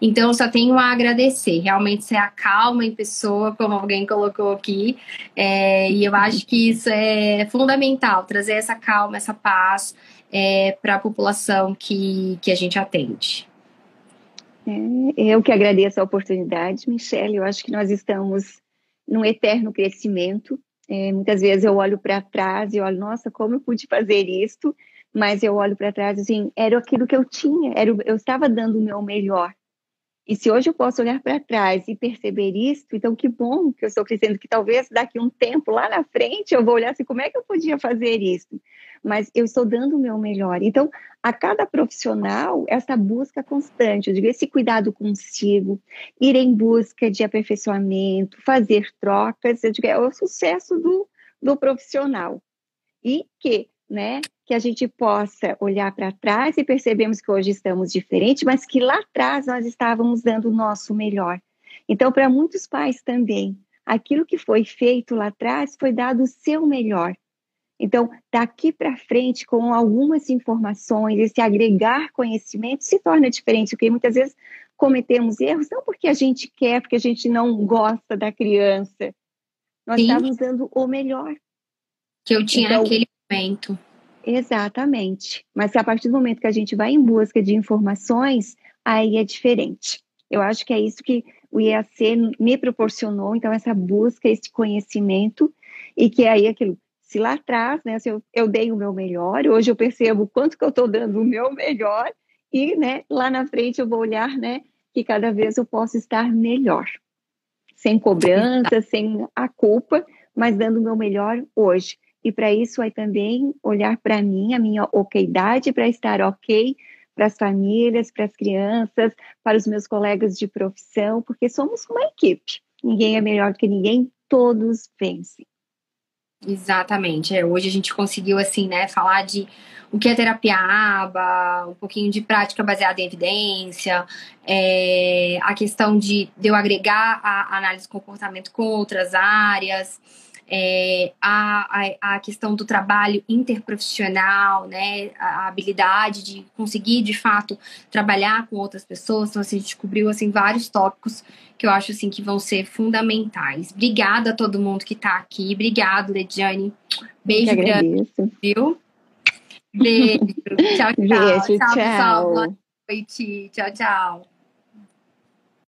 Então, só tenho a agradecer. Realmente, você acalma em pessoa, como alguém colocou aqui. É, e eu acho que isso é fundamental, trazer essa calma, essa paz é, para a população que, que a gente atende. É, eu que agradeço a oportunidade, Michelle. Eu acho que nós estamos num eterno crescimento. É, muitas vezes eu olho para trás e olho, nossa, como eu pude fazer isso? Mas eu olho para trás assim, era aquilo que eu tinha, era, eu estava dando o meu melhor. E se hoje eu posso olhar para trás e perceber isso, então que bom que eu estou crescendo, que talvez daqui um tempo lá na frente eu vou olhar assim, como é que eu podia fazer isso? Mas eu estou dando o meu melhor. Então, a cada profissional, essa busca constante, eu digo, esse cuidado consigo, ir em busca de aperfeiçoamento, fazer trocas, eu digo, é o sucesso do, do profissional. E que né? Que a gente possa olhar para trás e percebemos que hoje estamos diferentes, mas que lá atrás nós estávamos dando o nosso melhor. Então, para muitos pais também, aquilo que foi feito lá atrás foi dado o seu melhor. Então, daqui para frente, com algumas informações, esse agregar conhecimento se torna diferente, porque muitas vezes cometemos erros, não porque a gente quer, porque a gente não gosta da criança. Nós Sim. estávamos dando o melhor. Que eu tinha então, naquele momento. Exatamente. Mas a partir do momento que a gente vai em busca de informações, aí é diferente. Eu acho que é isso que o IAC me proporcionou, então, essa busca, esse conhecimento, e que aí aquilo, se lá atrás, né, se eu, eu dei o meu melhor, hoje eu percebo o quanto que eu estou dando o meu melhor, e né, lá na frente eu vou olhar né, que cada vez eu posso estar melhor. Sem cobrança, sem a culpa, mas dando o meu melhor hoje. E para isso é também olhar para mim, a minha okeidade para estar ok para as famílias, para as crianças, para os meus colegas de profissão, porque somos uma equipe. Ninguém é melhor que ninguém, todos vencem. Exatamente. É, hoje a gente conseguiu, assim, né, falar de o que é terapia ABA, um pouquinho de prática baseada em evidência, é, a questão de, de eu agregar a análise comportamento com outras áreas é, a, a, a, questão do trabalho interprofissional, né, a habilidade de conseguir de fato trabalhar com outras pessoas. Então, assim, a gente cobriu assim vários tópicos que eu acho assim que vão ser fundamentais. Obrigada a todo mundo que está aqui. Obrigado, Lediane. Beijo grande, viu? Beijo. tchau, tchau. Beijo, tchau, tchau. pessoal. Boa noite. Tchau, tchau.